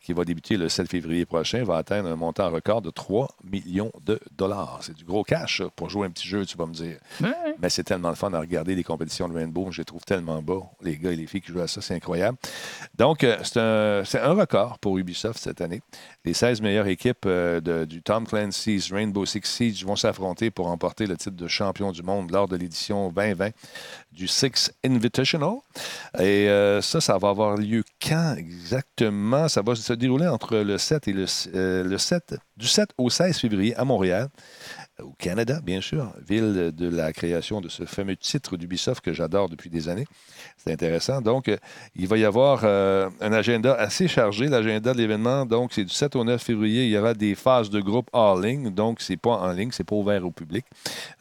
qui va débuter le 7 février prochain, va atteindre un montant record de 3 millions de dollars. C'est du gros cash pour jouer un petit jeu, tu vas me dire. Ouais. Mais c'est tellement le fun à regarder les compétitions de Rainbow. Je les trouve tellement beaux. Les gars et les filles qui jouent à ça, c'est incroyable. Donc, euh, c'est un, un record pour Ubisoft cette année. Les 16 meilleures équipes euh, de- du Tom Clancy's Rainbow Six Siege vont s'affronter pour remporter le titre de champion du monde lors de l'édition 2020 du Six Invitational. Et euh, ça, ça va avoir lieu quand exactement? Ça va se dérouler entre le 7 et le, euh, le 7, du 7 au 16 février à Montréal au Canada, bien sûr, ville de la création de ce fameux titre d'Ubisoft que j'adore depuis des années. C'est intéressant. Donc, euh, il va y avoir euh, un agenda assez chargé. L'agenda de l'événement, donc, c'est du 7 au 9 février. Il y aura des phases de groupe hors ligne. Donc, c'est pas en ligne, c'est pas ouvert au public.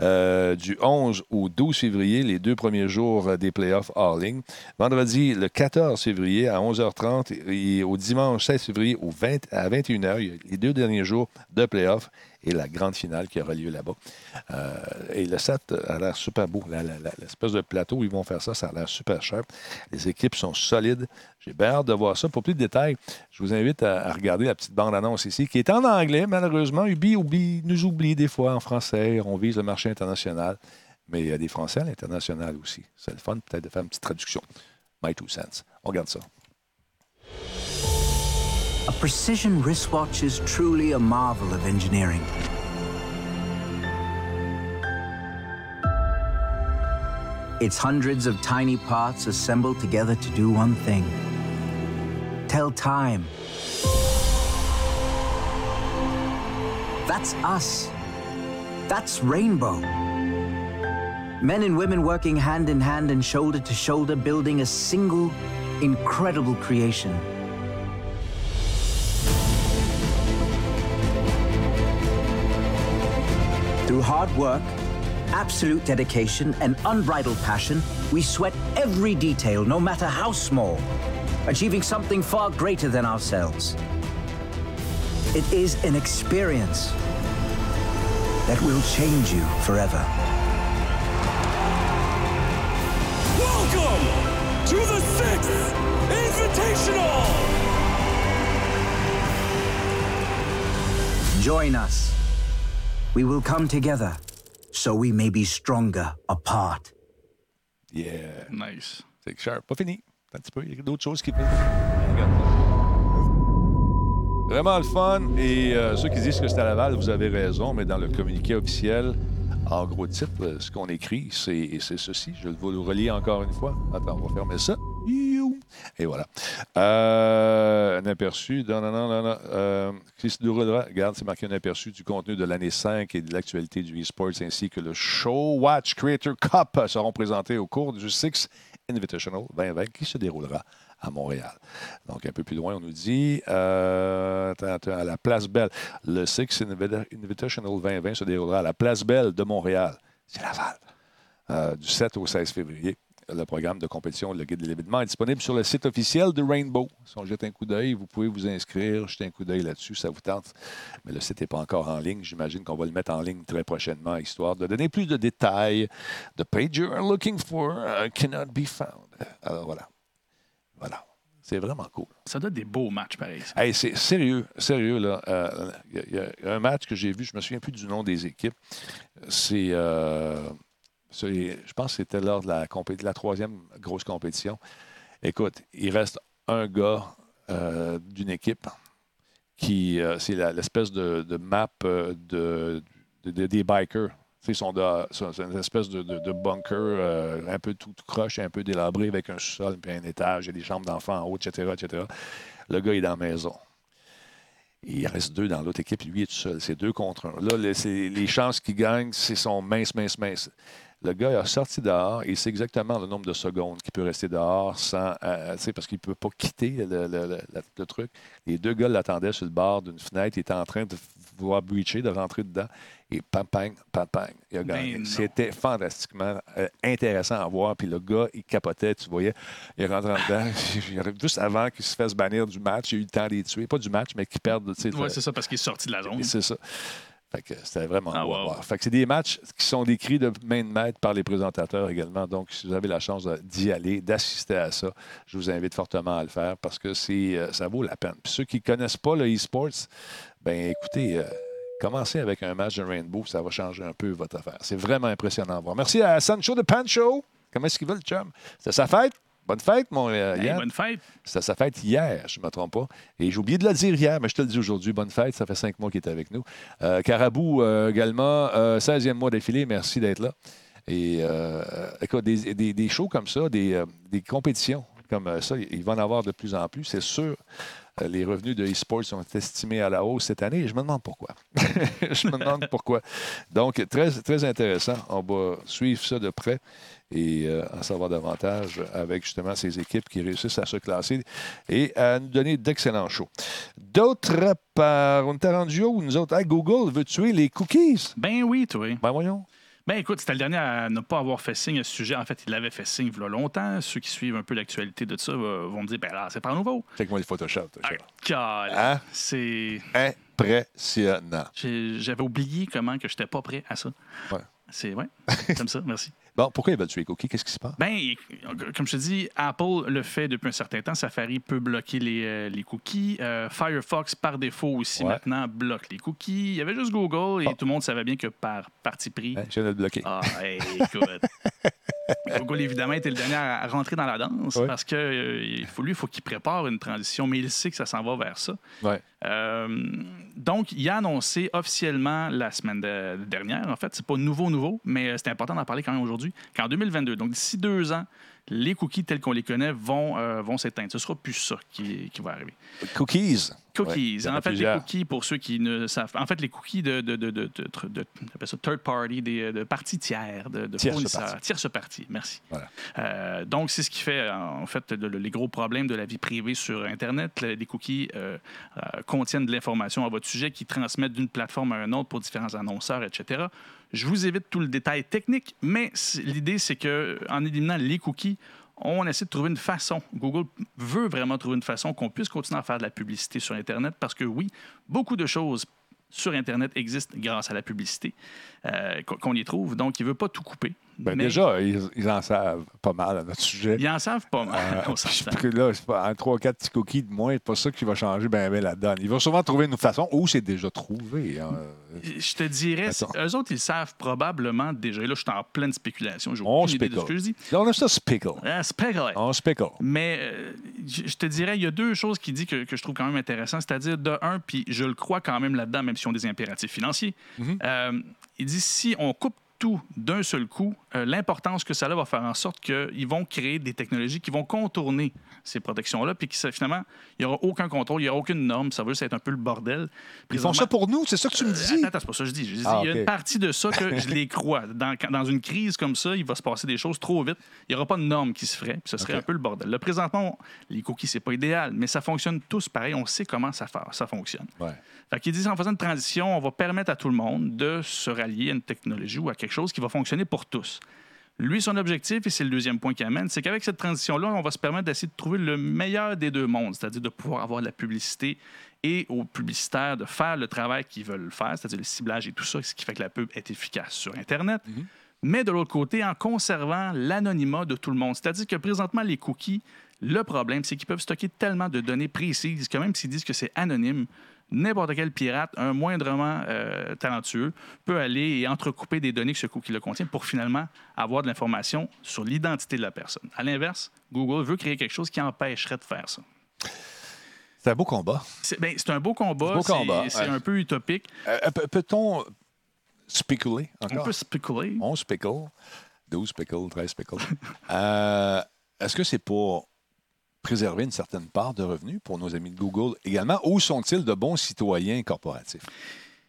Euh, du 11 au 12 février, les deux premiers jours des playoffs hors ligne. Vendredi, le 14 février à 11h30 et au dimanche 16 février au 20 à 21h, il y a les deux derniers jours de playoffs et la grande finale qui aura lieu là-bas. Euh, et le set a l'air super beau. L'espèce de plateau où ils vont faire ça, ça a l'air super cher. Les équipes sont solides. J'ai bien hâte de voir ça. Pour plus de détails, je vous invite à, regarder la petite bande-annonce ici, qui est en anglais, malheureusement. Ubi nous oublie des fois en français. On vise le marché international. Mais il y a des Français à l'international aussi. C'est le fun peut-être de faire une petite traduction. My two cents. On regarde ça. A precision wristwatch is truly a marvel of engineering. It's hundreds of tiny parts assembled together to do one thing tell time. That's us. That's Rainbow. Men and women working hand in hand and shoulder to shoulder, building a single, incredible creation. Through hard work, absolute dedication, and unbridled passion, we sweat every detail, no matter how small, achieving something far greater than ourselves. It is an experience that will change you forever. Welcome to the sixth Invitational! Join us. We will come together, so we may be stronger apart. Yeah. Nice. C'est sharp. Pas fini. Un petit peu. Il y a d'autres choses qui peuvent. Vraiment le fun. Et euh, ceux qui disent que c'est à Laval, vous avez raison, mais dans le communiqué officiel, en gros titre, ce qu'on écrit, c'est ceci. Je vais le relier encore une fois. Attends, on va fermer ça. Et voilà. Euh, un aperçu. Non, non, non, non. Euh, déroulera. Regarde, c'est marqué un aperçu du contenu de l'année 5 et de l'actualité du e-sports ainsi que le Show Watch Creator Cup seront présentés au cours du Six Invitational 2020 qui se déroulera à Montréal. Donc, un peu plus loin, on nous dit euh, attends, attends, à la Place Belle. Le Six Invita- Invitational 2020 se déroulera à la Place Belle de Montréal. C'est Laval. Euh, du 7 au 16 février. Le programme de compétition, le guide de l'événement est disponible sur le site officiel de Rainbow. Si on jette un coup d'œil, vous pouvez vous inscrire, jeter un coup d'œil là-dessus, ça vous tente. Mais le site n'est pas encore en ligne. J'imagine qu'on va le mettre en ligne très prochainement, histoire de donner plus de détails. The page you are looking for uh, cannot be found. Alors voilà. Voilà. C'est vraiment cool. Ça donne des beaux matchs, pareil. Hey, c'est sérieux, sérieux, là. Euh, Il y, a- il y a un match que j'ai vu, je me souviens plus du nom des équipes. C'est. euh, c'est- je pense que c'était lors de la, la troisième grosse compétition. Écoute, il reste un gars euh, d'une équipe qui. euh, c'est l'espèce de, de map euh, de, de- de- des bikers. C'est une espèce de, bunker un peu tout, tout croche, un peu délabré avec un sous-sol puis un étage, il y a des chambres d'enfants en haut, etc., etc. Le gars est dans la maison. Il reste deux dans l'autre équipe, lui est tout seul. C'est deux contre un. Là, le- c'est- les chances qu'il gagne, c'est son mince, mince, mince. Le gars a sorti dehors et c'est exactement le nombre de secondes qu'il peut rester dehors sans. euh, sais, parce qu'il ne peut pas quitter le, le- le- le- le truc. Les deux gars l'attendaient sur le bord d'une fenêtre. Il était en train de vouloir breacher, de rentrer dedans. Et pam, pam, pam, pam, il a Ben gagné. C'était fantastiquement euh, intéressant à voir. Puis le gars, il capotait, tu voyais. Il rentre en dedans. Juste avant qu'il se fasse bannir du match, il a eu le temps de les tuer. Pas du match, mais qu'il perde. Ouais, c'est ça, parce qu'il est sorti de la zone. C'est ça. Fait que c'était vraiment Ah, beau à voir. Fait que c'est des matchs qui sont décrits de main de maître par les présentateurs également. Donc, si vous avez la chance d'y aller, d'assister à ça, je vous invite fortement à le faire parce que c'est, euh, ça vaut la peine. Puis ceux qui ne connaissent pas le e-sports, ben écoutez, euh, commencez avec un match de Rainbow, ça va changer un peu votre affaire. C'est vraiment impressionnant à voir. Merci à Sancho de Pancho. Comment est-ce qu'il va, le chum? C'était sa fête? Bonne fête, mon euh, Hey, Yann. bonne fête. C'était sa fête hier, je ne me trompe pas. Et j'ai oublié de le dire hier, mais je te le dis aujourd'hui. Bonne fête, ça fait cinq mois qu'il est avec nous. Euh, Carabou euh, également, euh, 16e mois d'affilée, merci d'être là. Et euh, écoute, des, des- des shows comme ça, des, euh, des compétitions comme euh, ça, il va en avoir de plus en plus, c'est sûr. Euh, Les revenus de e-sports sont estimés à la hausse cette année et je me demande pourquoi. je me demande pourquoi. Donc, très, très intéressant. On va suivre ça de près et euh, en savoir davantage avec justement ces équipes qui réussissent à se classer et à nous donner d'excellents shows. D'autre part, on est rendu où nous autres? Ah, Google veut tuer les cookies? Ben oui, toi. Ben voyons. Ben écoute, c'était le dernier à ne pas avoir fait signe à ce sujet. En fait, il l'avait fait signe il y a longtemps. Ceux qui suivent un peu l'actualité de ça vont me dire, ben là, c'est pas nouveau. Check-moi le Photoshop. Ah. Hein? C'est. Impressionnant. J'avais oublié comment que j'étais pas prêt à ça. Ouais. C'est ouais, comme ça, merci. Bon, pourquoi tuer les cookies? Qu'est-ce qui se passe? Ben, comme je te dis, Apple le fait depuis un certain temps. Safari peut bloquer les, euh, les cookies. Euh, Firefox, par défaut aussi, Ouais. maintenant, bloque les cookies. Il y avait juste Google et tout le monde savait bien que par parti pris. Hein, je viens de le bloquer. Ah, hey, écoute. Google, évidemment, était le dernier à rentrer dans la danse parce que euh, il faut, lui, il faut qu'il prépare une transition, mais il sait que ça s'en va vers ça. Euh, donc, il a annoncé officiellement la semaine de- dernière, en fait, c'est pas nouveau, nouveau, mais euh, c'est important d'en parler quand même aujourd'hui, qu'en 2022, donc d'ici deux ans, les cookies tels qu'on les connaît vont, euh, vont s'éteindre. Ce sera plus ça qui, qui va arriver. Cookies. Ouais, Cookies. y en fait, plusieurs. les cookies, pour ceux qui ne savent En fait, les cookies de, de, de, de, de- de- on appelle ça third party, des, de parties tiers, de, fournisseurs. Tierce partie, merci. Voilà. Euh, donc, c'est ce qui fait, en fait, le- le- les gros problèmes de la vie privée sur Internet. Le- Les cookies euh, euh, contiennent de l'information à votre sujet qui transmettent d'une plateforme à une autre pour différents annonceurs, etc. Je vous évite tout le détail technique, mais l'idée, c'est que en éliminant les cookies, on essaie de trouver une façon. Google veut vraiment trouver une façon qu'on puisse continuer à faire de la publicité sur Internet parce que oui, beaucoup de choses sur Internet existent grâce à la publicité, euh, qu'on y trouve. Donc, il ne veut pas tout couper. Ben, Mais Déjà, ils, ils en savent pas mal à notre sujet. Ils en savent pas mal. Euh, que là, pas un 3-4 petits cookies de moins, c'est pas ça qui va changer ben, ben la donne. Ils vont souvent trouver une façon, ou c'est déjà trouvé. hein. Je te dirais, eux autres, ils savent probablement déjà. Et là, je suis en pleine spéculation. On spécule. On a ça spickle. Ah, spéculate. On spickle. Mais euh, je te dirais, il y a deux choses qu'il dit que, que je trouve quand même intéressant. C'est-à-dire, de un, puis je le crois quand même là-dedans, même si on a des impératifs financiers. Mhm. euh, il dit si on coupe tout d'un seul coup, euh, l'importance que ça a va faire en sorte qu'ils vont créer des technologies qui vont contourner ces protections-là, puis que ça, finalement, il n'y aura aucun contrôle, il n'y aura aucune norme. Ça va juste être un peu le bordel. Ils font ça pour nous, c'est ça que tu me Euh, dis? Attends, attends, c'est pas ça que je dis. Je dis, Ah, Il y a une partie de ça que je les crois. Dans, une crise comme ça, il va se passer des choses trop vite. Il n'y aura pas de normes qui se feraient. Puis ce serait un peu le bordel. Là, présentement, on- les cookies, c'est pas idéal, mais ça fonctionne tous pareil. On sait comment ça, fa- ça fonctionne. Ouais. Fait qu'il dit, en faisant une transition, on va permettre à tout le monde de se rallier à une technologie ou à quelque chose qui va fonctionner pour tous. Lui, son objectif, et c'est le deuxième point qu'il amène, c'est qu'avec cette transition-là, on va se permettre d'essayer de trouver le meilleur des deux mondes, c'est-à-dire de pouvoir avoir de la publicité et aux publicitaires de faire le travail qu'ils veulent faire, c'est-à-dire le ciblage et tout ça, ce qui fait que la pub est efficace sur Internet. Mais de l'autre côté, en conservant l'anonymat de tout le monde. C'est-à-dire que présentement, les cookies, le problème, c'est qu'ils peuvent stocker tellement de données précises que même s'ils disent que c'est anonyme, n'importe quel pirate, un moindrement euh, talentueux, peut aller et entrecouper des données que ce cookie le contient pour finalement avoir de l'information sur l'identité de la personne. À l'inverse, Google veut créer quelque chose qui empêcherait de faire ça. C'est un beau combat. C'est ben, un beau combat, c'est- ouais. un peu utopique. Euh, peut- Peut-on spéculer encore? On peut spéculer. 11 pickles, 12 pickles, 13 pickles. Euh, Est-ce que c'est pour préserver une certaine part de revenus pour nos amis de Google également, ou sont-ils de bons citoyens corporatifs?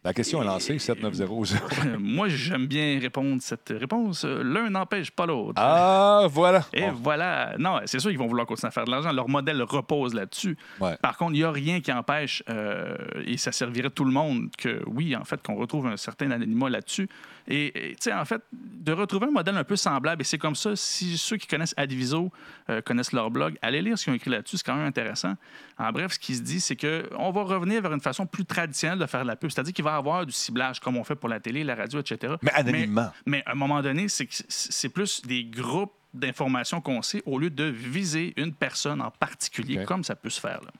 La question est lancée, 7900. Moi, j'aime bien répondre cette réponse. L'un n'empêche pas l'autre. Ah, voilà. Et Bon. voilà. Non, c'est sûr qu'ils vont vouloir continuer à faire de l'argent. Leur modèle repose là-dessus. Ouais. Par contre, il n'y a rien qui empêche, euh, et ça servirait tout le monde, que oui, en fait, qu'on retrouve un certain anonymat là-dessus. Et et, tu sais, en fait, de retrouver un modèle un peu semblable, et c'est comme ça, si ceux qui connaissent Adviso euh, connaissent leur blog, allez lire ce qu'ils ont écrit là-dessus, c'est quand même intéressant. En bref, ce qui se dit, c'est qu'on va revenir vers une façon plus traditionnelle de faire de la pub, c'est-à-dire qu'il va y avoir du ciblage, comme on fait pour la télé, la radio, etc. Mais anonymement. Mais à un moment donné, c'est plus des groupes d'informations qu'on sait au lieu de viser une personne en particulier, comme ça peut se faire. Là.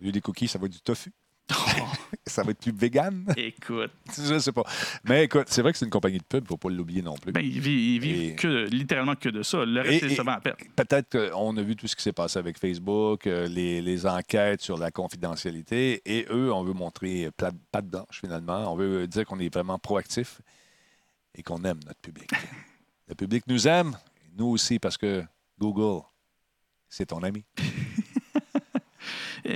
Au lieu des cookies, ça va être du tofu. ça va être plus vegan? Écoute, Je sais pas. Mais écoute, c'est vrai que c'est une compagnie de pub, il ne faut pas l'oublier non plus. ben, ils vivent, Et- que, littéralement que de ça. Le reste, c'est à perte. Peut-être qu'on a vu tout ce qui s'est passé avec Facebook, euh, les, les enquêtes sur la confidentialité, et eux, on veut montrer plat- patte blanche finalement. On veut dire qu'on est vraiment proactif et qu'on aime notre public. Le public nous aime, nous aussi, parce que Google, c'est ton ami.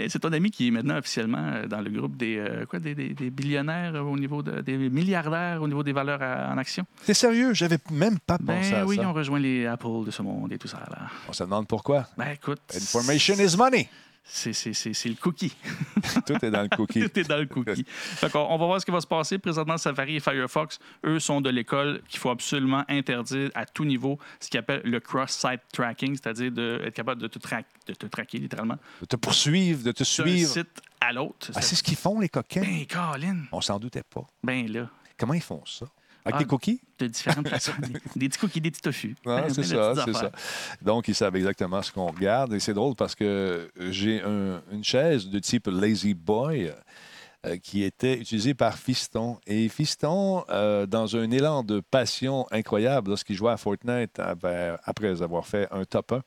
C'est ton ami qui est maintenant officiellement euh, dans le groupe des, euh, quoi, des, des- des billionnaires au niveau de, des milliardaires au niveau des valeurs à- en action? C'est sérieux, j'avais même pas pensé Ben à oui, ça. on rejoint les Apple de ce monde et tout ça. Là. On se demande pourquoi. Ben écoute, Information is money. C'est le cookie. Tout est dans le cookie. Tout est dans le cookie. Qu'on- on va voir ce qui va se passer. Présentement, Safari et Firefox, eux, sont de l'école qu'il faut absolument interdire à tout niveau ce qu'ils appellent le cross-site tracking, c'est-à-dire d'être capable de te, tra- de te traquer littéralement De te poursuivre, de te d'un suivre. site à l'autre. Ah, c'est ce qu'ils font, les coquins? Ben, Colin, On s'en doutait pas. ben là, Comment ils font ça? Avec Ah, des cookies? de différentes façons. Des, petits cookies, des petits. Ah, Ben, c'est ben, ça, c'est ça. Donc, ils savent exactement ce qu'on regarde. Et c'est drôle parce que j'ai un- une chaise de type Lazy Boy euh, qui était utilisée par Fiston. Et Fiston, euh, dans un élan de passion incroyable lorsqu'il jouait à Fortnite avait- après avoir fait un top 1,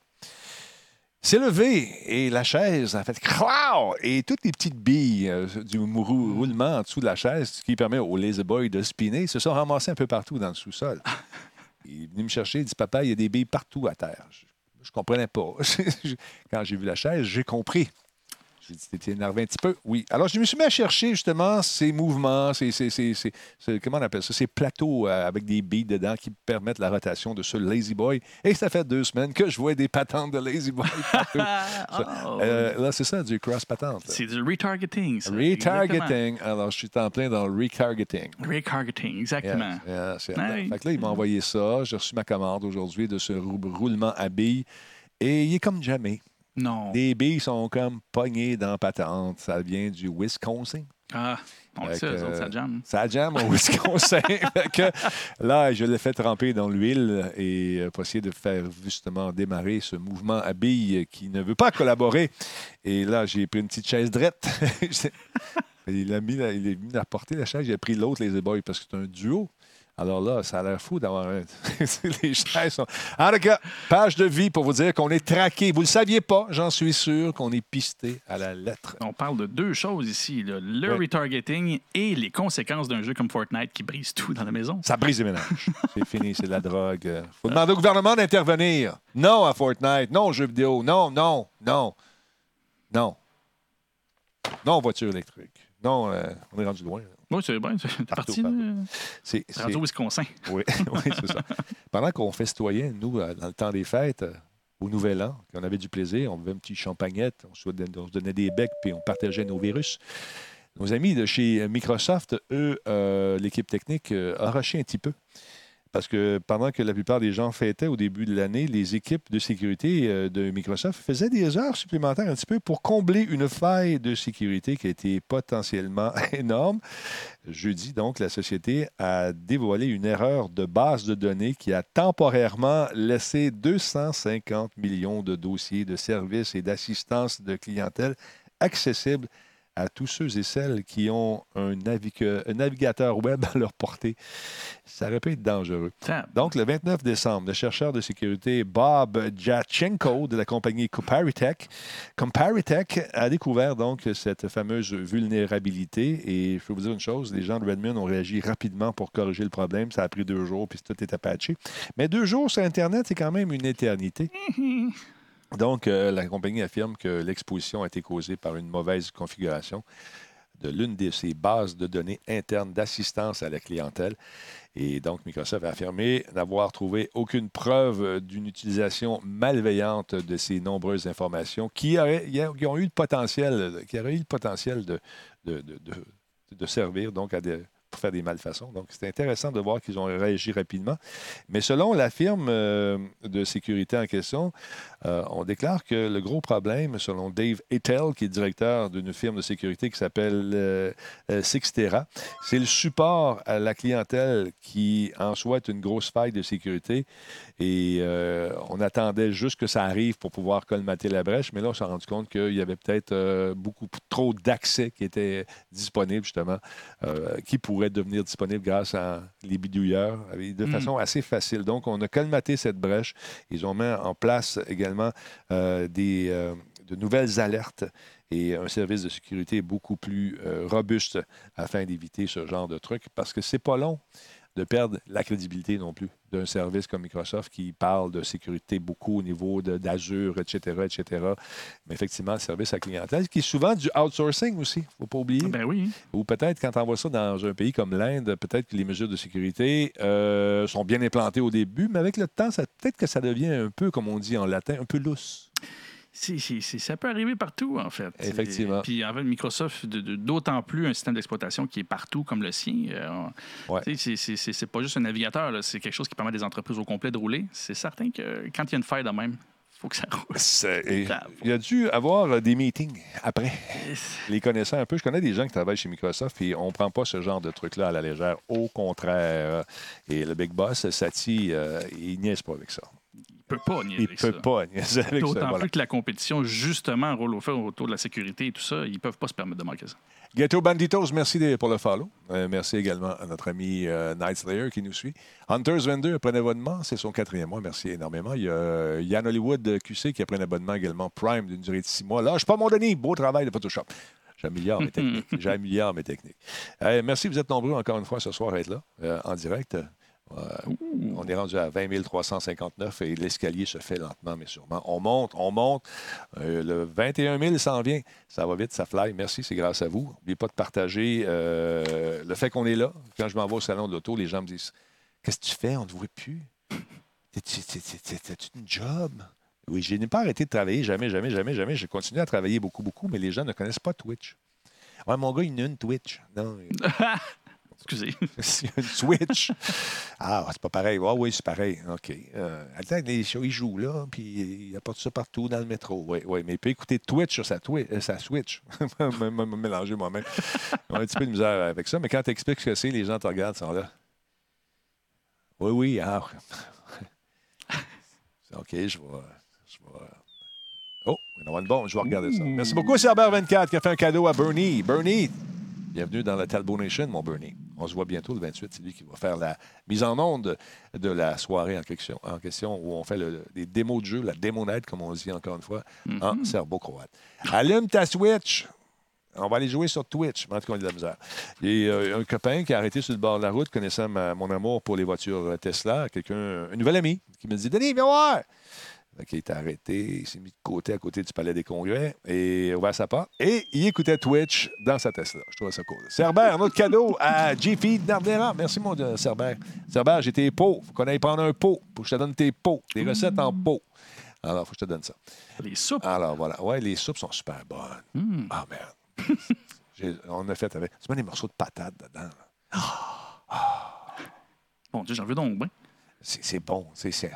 s'est levé et la chaise a fait clow et toutes les petites billes euh, du roulement en dessous de la chaise, ce qui permet au Lazy Boy de spinner, se sont ramassées un peu partout dans le sous-sol. Il est venu me chercher, il dit Papa, il y a des billes partout à terre. Je ne comprenais pas. Quand j'ai vu la chaise, j'ai compris. J'ai dit T'es énervé un petit peu Oui. Alors, je me suis mis à chercher justement ces mouvements, ces, ces- ces- ces- ces- comment on appelle ça Ces plateaux euh, avec des billes dedans qui permettent la rotation de ce Lazy Boy. Et ça fait deux semaines que je vois des patentes de Lazy Boy Oh. euh, là, c'est ça, du cross-patente. C'est du retargeting. ça. Exactement. Retargeting. Alors, je suis en plein dans le retargeting. Retargeting, exactement. Yes, yes, yes. Oui. Fait que là, il m'a envoyé ça. J'ai reçu ma commande aujourd'hui de ce rou- roulement à billes. Et il est comme jamais. Non. Les billes sont comme pognées dans patente. Ça vient du Wisconsin. Ah, on le sait, eux autres, ça jam. Ça jam au Wisconsin. Fait que là, je l'ai fait tremper dans l'huile et euh, pour essayer de faire justement démarrer ce mouvement à billes qui ne veut pas collaborer. Et là, j'ai pris une petite chaise drette. il, a mis, la- il est venu à porter la chaise, j'ai pris l'autre, les boys, parce que c'est un duo. Alors là, ça a l'air fou d'avoir un... les chaises sont... En tout cas, page de vie pour vous dire qu'on est traqué. Vous ne le saviez pas, j'en suis sûr, qu'on est pisté à la lettre. On parle de deux choses ici, là, le Ouais. retargeting et les conséquences d'un jeu comme Fortnite qui brise tout dans la maison. Ça brise les ménages. C'est fini, c'est de la drogue. Il faut demander au gouvernement d'intervenir. Non à Fortnite. Non aux jeux vidéo. Non, non, non. Non. Non aux voitures électriques. Non, euh, on est rendu loin. là. Oui, c'est bien, c'est parti. C'est, rendu au Wisconsin. Oui, oui, c'est ça. Pendant qu'on fait citoyen, nous, euh, dans le temps des fêtes, euh, au Nouvel An, qu'on avait du plaisir, on buvait un petit champagnette, on se donnait, on se donnait des becs, puis on partageait nos virus. Nos amis de chez Microsoft, eux, euh, l'équipe technique, euh, a rushé un petit peu. Parce que pendant que la plupart des gens fêtaient au début de l'année, les équipes de sécurité euh, de Microsoft faisaient des heures supplémentaires un petit peu pour combler une faille de sécurité qui a été potentiellement énorme. Jeudi, donc, la société a dévoilé une erreur de base de données qui a temporairement laissé 250 millions de dossiers de services et d'assistance de clientèle accessibles à tous ceux et celles qui ont un, naviga- un navigateur web à leur portée. Ça aurait pu être dangereux. Donc, le 29 décembre, le chercheur de sécurité Bob Jachenko de la compagnie Comparitech, Comparitech a découvert donc cette fameuse vulnérabilité. Et je peux vous dire une chose, les gens de Redmond ont réagi rapidement pour corriger le problème. Ça a pris deux jours, puis tout était patché. Mais deux jours sur Internet, c'est quand même une éternité. Donc, euh, la compagnie affirme que l'exposition a été causée par une mauvaise configuration de l'une de ses bases de données internes d'assistance à la clientèle. Et donc, Microsoft a affirmé n'avoir trouvé aucune preuve d'une utilisation malveillante de ces nombreuses informations qui, auraient- qui ont eu le potentiel, qui auraient eu le potentiel de, de, de- de- servir donc à des- faire des malfaçons. Donc, c'est intéressant de voir qu'ils ont réagi rapidement. Mais selon la firme euh, de sécurité en question, euh, on déclare que le gros problème, selon Dave Etel, qui est directeur d'une firme de sécurité qui s'appelle euh, Sixtera, c'est le support à la clientèle qui, en soi, est une grosse faille de sécurité. Et on attendait juste que ça arrive pour pouvoir colmater la brèche. Mais là, on s'est rendu compte qu'il y avait peut-être beaucoup trop d'accès qui étaient disponibles, justement, qui pourraient devenir disponibles grâce à les bidouilleurs et de Mm. façon assez facile. Donc, on a colmaté cette brèche. Ils ont mis en place également euh, des, euh, de nouvelles alertes et un service de sécurité beaucoup plus euh, robuste afin d'éviter ce genre de truc parce que c'est pas long de perdre la crédibilité non plus d'un service comme Microsoft qui parle de sécurité beaucoup au niveau d'Azure, etc., etc. Mais effectivement, le service à clientèle, qui est souvent du outsourcing aussi, il ne faut pas oublier. Ben oui. Ou peut-être quand on voit ça dans un pays comme l'Inde, peut-être que les mesures de sécurité euh, sont bien implantées au début, mais avec le temps, peut-être que ça devient un peu, comme on dit en latin, un peu lousse. Ça peut arriver partout, en fait. Effectivement. Et Puis, en fait, Microsoft, d'autant plus un système d'exploitation qui est partout comme le sien. euh, Ouais. c'est- pas juste un navigateur, c'est quelque chose qui permet à des entreprises au complet de rouler. C'est certain que quand il y a une faille de même, il faut que ça roule. Il y a dû avoir euh, des meetings après? Les connaissant un peu, je connais des gens qui travaillent chez Microsoft et on ne prend pas ce genre de truc-là à la légère. Au contraire. Et le big boss, Satie, euh, il niaise pas avec ça. Il peut pas niaiser Il peut ça. pas niaiser avec ça. D'autant voilà. plus que la compétition, justement, roule au fait autour de la sécurité et tout ça. Ils peuvent pas se permettre de manquer ça. Ghetto Banditos, merci pour le follow. Euh, merci également à notre ami euh, Night Slayer qui nous suit. Hunters 22 a pris un abonnement, c'est son quatrième mois, merci énormément. Il y a euh, Yann Hollywood QC qui a pris un abonnement également Prime d'une durée de six mois. Lâche pas mon Denis, beau travail de Photoshop. J'améliore mes techniques. J'améliore mes techniques. Euh, merci, vous êtes nombreux encore une fois ce soir à être là, en direct. On est rendu à 20 359 et l'escalier se fait lentement mais sûrement. On monte, on monte. Euh, le 21 000 s'en vient. Ça va vite, ça fly. Merci, c'est grâce à vous. N'oubliez pas de partager euh, le fait qu'on est là. Quand je m'en vais au salon de l'auto, les gens me disent Qu'est-ce que tu fais? On ne te voit plus. T'as-tu une job? Oui, je n'ai pas arrêté de travailler. Jamais, jamais, jamais, jamais. J'ai continué à travailler beaucoup, beaucoup, mais les gens ne connaissent pas Twitch. Ouais, mon gars, il a une Twitch. Excusez. C'est Switch. Ah, c'est pas pareil. Ah oui, c'est pareil. OK. Euh, attends, les shows, ils jouent là, puis il apporte ça partout dans le métro. Oui, oui. Mais il peut écouter Twitch sur sa, twi- euh, sa Switch. me mélanger moi-même. On a un petit peu de misère avec ça, mais quand tu expliques ce que c'est, les gens te regardent, sont là. Oui, oui. Ah. OK, je vais. Je vais Oh, il y en a une bonne, je vais regarder ça. Merci beaucoup, Cerber24 qui a fait un cadeau à Bernie. Bernie, bienvenue dans la Talbot Nation, mon Bernie. On se voit bientôt le 28. C'est lui qui va faire la mise en onde de la soirée en question, en question où on fait le- les démos de jeu, la démonette, comme on dit encore une fois, en serbo-croate. Allume ta Switch. On va aller jouer sur Twitch. En tout cas, on a de la misère. Et euh, un copain qui a arrêté sur le bord de la route, connaissant ma- mon amour pour les voitures euh, Tesla, quelqu'un, une nouvelle amie, qui me dit Denis, viens voir. Fait qu'il était arrêté, il s'est mis de côté à côté du palais des congrès et a ouvert sa porte. Et il écoutait Twitch dans sa Tesla. Je trouvais ça cool. Cerber, un autre cadeau à G-Feed Nardera. Merci, mon euh, Cerber. Cerber, j'ai tes pots. Faut qu'on aille prendre un pot. Faut que je te donne tes pots. Des recettes en pot. Alors, faut que je te donne ça. Les soupes. Alors, voilà. Ouais, les soupes sont super bonnes. Ah, merde. On a fait avec. Tu mets des morceaux de patates dedans. là. Bon Dieu, j'en veux donc bien. C'est bon. C'est c'est-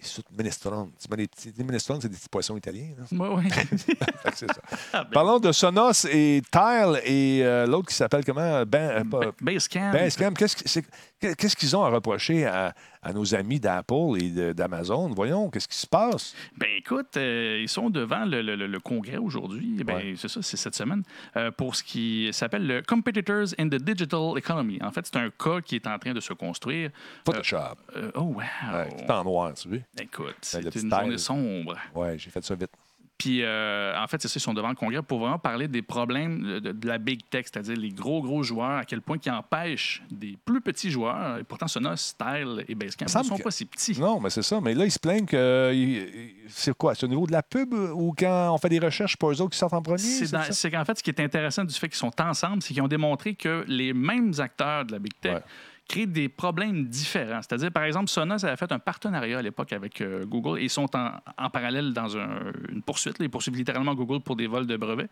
Les soupes minestrone. Des petits- des minestrone, c'est des petits poissons italiens. Oui, oui. C'est ça. Ah, ben, Parlons de Sonos et Tile et euh, l'autre qui s'appelle comment? Ben, euh, Basecamp. Basecamp. Qu'est-ce que- c'est- qu'est-ce qu'ils ont à reprocher à, à nos amis d'Apple et d'Amazon? Voyons, qu'est-ce qui se passe? Ben écoute, euh, ils sont devant le, le- le- le congrès aujourd'hui. Ben, Ouais. C'est ça, c'est cette semaine. euh, pour ce qui s'appelle le Competitors in the Digital Economy. En fait, c'est un cas qui est en train de se construire. Photoshop. Euh, oh, wow! Ouais, tout en noir, tu vois? Écoute, Ben, c'est une style. journée sombre. Ouais, j'ai fait ça vite. Puis, euh, en fait, c'est ça, ils sont devant le Congrès pour vraiment parler des problèmes de, la big tech, c'est-à-dire les gros, gros joueurs, à quel point qui empêchent des plus petits joueurs, et pourtant Sonos, Style et Basecamp ne sont que- pas si petits. Non, mais c'est ça. Mais là, ils se plaignent que. euh, C'est quoi? C'est au niveau de la pub ou quand on fait des recherches pour eux autres qui sortent en premier? C'est qu'en fait, ce qui est intéressant du fait qu'ils sont ensemble, c'est qu'ils ont démontré que les mêmes acteurs de la Big Tech Ouais. Créent des problèmes différents. C'est-à-dire, par exemple, Sonos avait fait un partenariat à l'époque avec euh, Google et ils sont en, en parallèle dans un- une poursuite. là. Ils poursuivent littéralement Google pour des vols de brevets.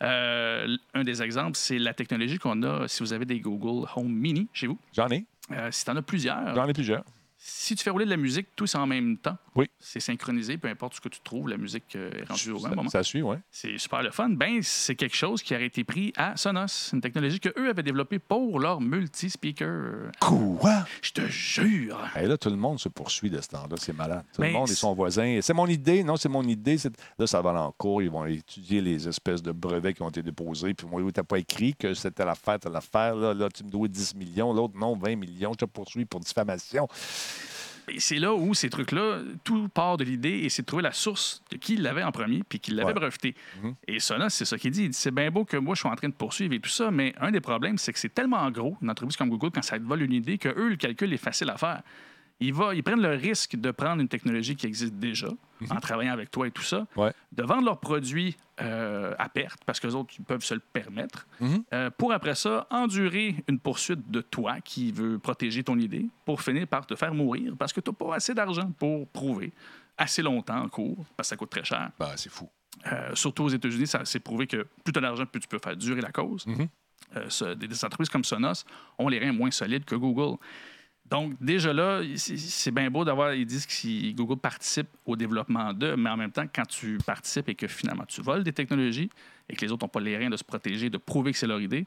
Euh, un des exemples, c'est la technologie qu'on a si vous avez des Google Home Mini chez vous. J'en ai. Euh, si tu en as plusieurs, J'en ai plusieurs. Si tu fais rouler de la musique tous en même temps, Oui. c'est synchronisé, peu importe ce que tu trouves, la musique euh, est rendue au même moment. Ça, suit, oui. C'est super le fun. Ben, c'est quelque chose qui aurait été pris à Sonos, une technologie qu'eux avaient développée pour leur multi-speaker. Quoi? Je te jure! Et là, tout le monde se poursuit de ce temps-là. C'est malade. Tout le Ben, monde et son voisin. C'est mon idée. Non, c'est mon idée. Là, ça va aller en cours. Ils vont étudier les espèces de brevets qui ont été déposés. Puis moi, tu n'as pas écrit que c'était l'affaire, t'as l'affaire. Là, là, tu me dois 10 millions. L'autre, non, 20 millions. Je te poursuis pour diffamation. Et c'est là où ces trucs-là, tout part de l'idée et c'est de trouver la source de qui l'avait en premier puis qui l'avait Ouais. breveté. Mhm. Et Sonos, c'est ça qu'il dit. Il dit, C'est bien beau que moi, je suis en train de poursuivre et tout ça, mais un des problèmes, c'est que c'est tellement gros, une entreprise comme Google, quand ça te vole une idée, que eux, le calcul est facile à faire. Ils, va- ils prennent le risque de prendre une technologie qui existe déjà, en travaillant avec toi et tout ça, Ouais. de vendre leurs produits euh, à perte, parce que les autres ils peuvent se le permettre, Mhm. euh, pour après ça endurer une poursuite de toi qui veut protéger ton idée, pour finir par te faire mourir, parce que tu n'as pas assez d'argent pour prouver assez longtemps en cours, parce que ça coûte très cher. Ben, c'est fou. Euh, surtout aux États-Unis, ça s'est prouvé que plus tu as d'argent, plus tu peux faire durer la cause. Mhm. Ce- des, des entreprises comme Sonos ont les reins moins solides que Google. Donc, déjà là, c'est- bien beau d'avoir. Ils disent que Google participe au développement d'eux, mais en même temps, quand tu participes et que finalement tu voles des technologies et que les autres n'ont pas les reins de se protéger, de prouver que c'est leur idée,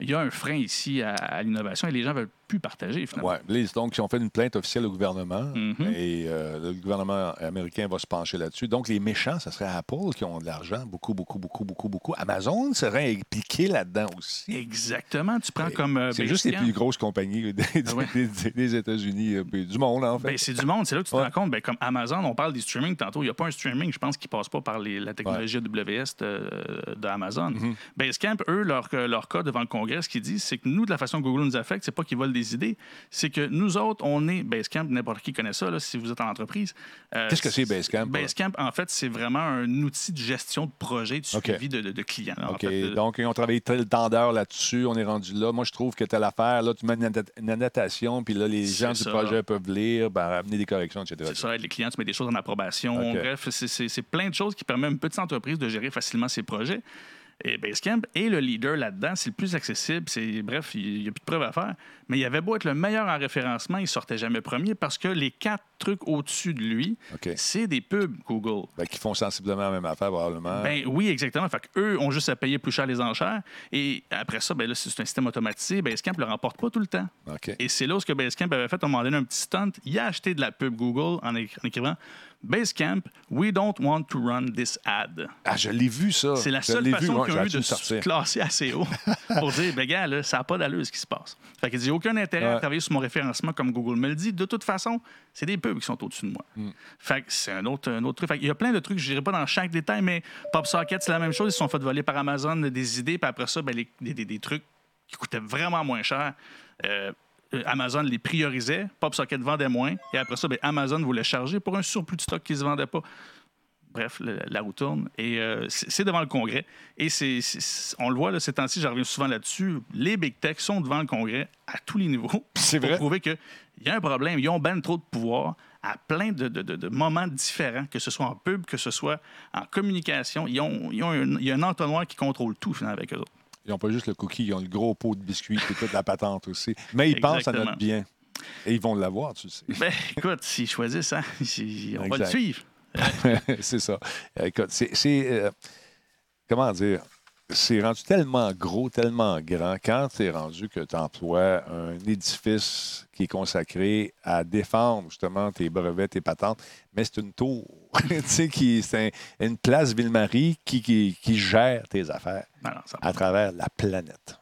il y a un frein ici à, à l'innovation et les gens veulent plus partager finalement. Là, donc, ils ont fait une plainte officielle au gouvernement Mhm. et euh, le gouvernement américain va se pencher là-dessus. Donc, les méchants, ce serait Apple qui ont de l'argent, beaucoup, beaucoup, beaucoup, beaucoup, beaucoup. Amazon serait impliqué là-dedans aussi. Exactement. Tu prends comme. euh, C'est juste les plus grosses compagnies des, Ah ouais. des- des États-Unis, euh, du monde, en fait. Ben, c'est du monde. C'est là que tu te Ouais. rends compte. Ben, comme Amazon, on parle du streaming tantôt. Il n'y a pas un streaming, je pense, qui passe pas par les- la technologie AWS de, de Amazon. Mm-hmm. Basecamp, eux, leur, leur cas devant le Congrès, ce qu'ils disent, c'est que nous, de la façon que Google nous affecte, c'est pas qu'ils volent des idées. C'est que nous autres, on est Basecamp, n'importe qui connaît ça, là, si vous êtes en entreprise. Euh, Qu'est-ce que c'est, Basecamp? Basecamp, en fait, c'est vraiment un outil de gestion de projet, de suivi de, de- de clients. là, en OK. fait. Donc, ils ont travaillé tel temps d'heures là-dessus. On est rendu là. Moi, je trouve que telle affaire, là, tu mets une, annota- une annotation, puis là, les gens du projet peuvent lire, ben, amener des corrections, etc. C'est ça, les clients, tu mets des choses en approbation. Bref, c'est plein de choses qui permettent à une petite entreprise de gérer facilement ses projets. Et Basecamp est le leader là-dedans. C'est le plus accessible. C'est, bref, il n'y a plus de preuves à faire. Mais il avait beau être le meilleur en référencement, il sortait jamais premier parce que les quatre trucs au-dessus de lui, c'est des pubs Google. Ben, qui font sensiblement la même affaire, probablement. Ben oui, exactement. Fait eux ont juste à payer plus cher les enchères. Et après ça, ben là, c'est un système automatisé. Basecamp ne le remporte pas tout le temps. Et c'est là où ce que Basecamp avait fait moment donné un petit stunt. Il a acheté de la pub Google en écrivant Basecamp, we don't want to run this ad. Ah, je l'ai vu, ça. C'est la Je seule façon ouais, qu'ils ont eu de se classer assez haut pour dire, ben gars, là, ça n'a pas d'allure ce qui se passe. Fait qu'il dit, aucun intérêt à travailler sur mon référencement comme Google me le dit. De toute façon, c'est des pubs qui sont au-dessus de moi. Hmm. Fait que c'est un autre, un autre truc. Fait qu'il y a plein de trucs, je dirais pas dans chaque détail, mais PopSocket, c'est la même chose. Ils se sont fait voler par Amazon des idées, puis après ça, ben, les- des, des- des trucs qui coûtaient vraiment moins cher. Euh, Amazon les priorisait, PopSocket vendait moins, et après ça, ben, Amazon voulait charger pour un surplus de stock qui ne se vendait pas. Bref, le- la roue tourne. Et euh, c'est devant le Congrès. Et c'est, on le voit, là, ces temps-ci, je reviens souvent là-dessus. Les big tech sont devant le Congrès à tous les niveaux. C'est pour vrai. prouver qu'il y a un problème. Ils ont ben trop de pouvoir à plein de, de- de- de moments différents, que ce soit en pub, que ce soit en communication. Ils ont, ils ont un, il y a un entonnoir qui contrôle tout, finalement, avec eux autres. Ils n'ont pas juste le cookie, ils ont le gros pot de biscuits et toute la patente aussi. Mais ils pensent à notre bien. Et ils vont l'avoir, tu sais. Ben, écoute, s'ils choisissent, hein, on va le suivre. c'est ça. Écoute, c'est. c'est, euh, comment dire? C'est rendu tellement gros, tellement grand, quand c'est rendu que tu emploies un édifice qui est consacré à défendre justement tes brevets, tes patentes, mais c'est une tour, tu sais, qui c'est un- une place Ville-Marie qui, qui, qui gère tes affaires Non, non, ça- à travers la planète.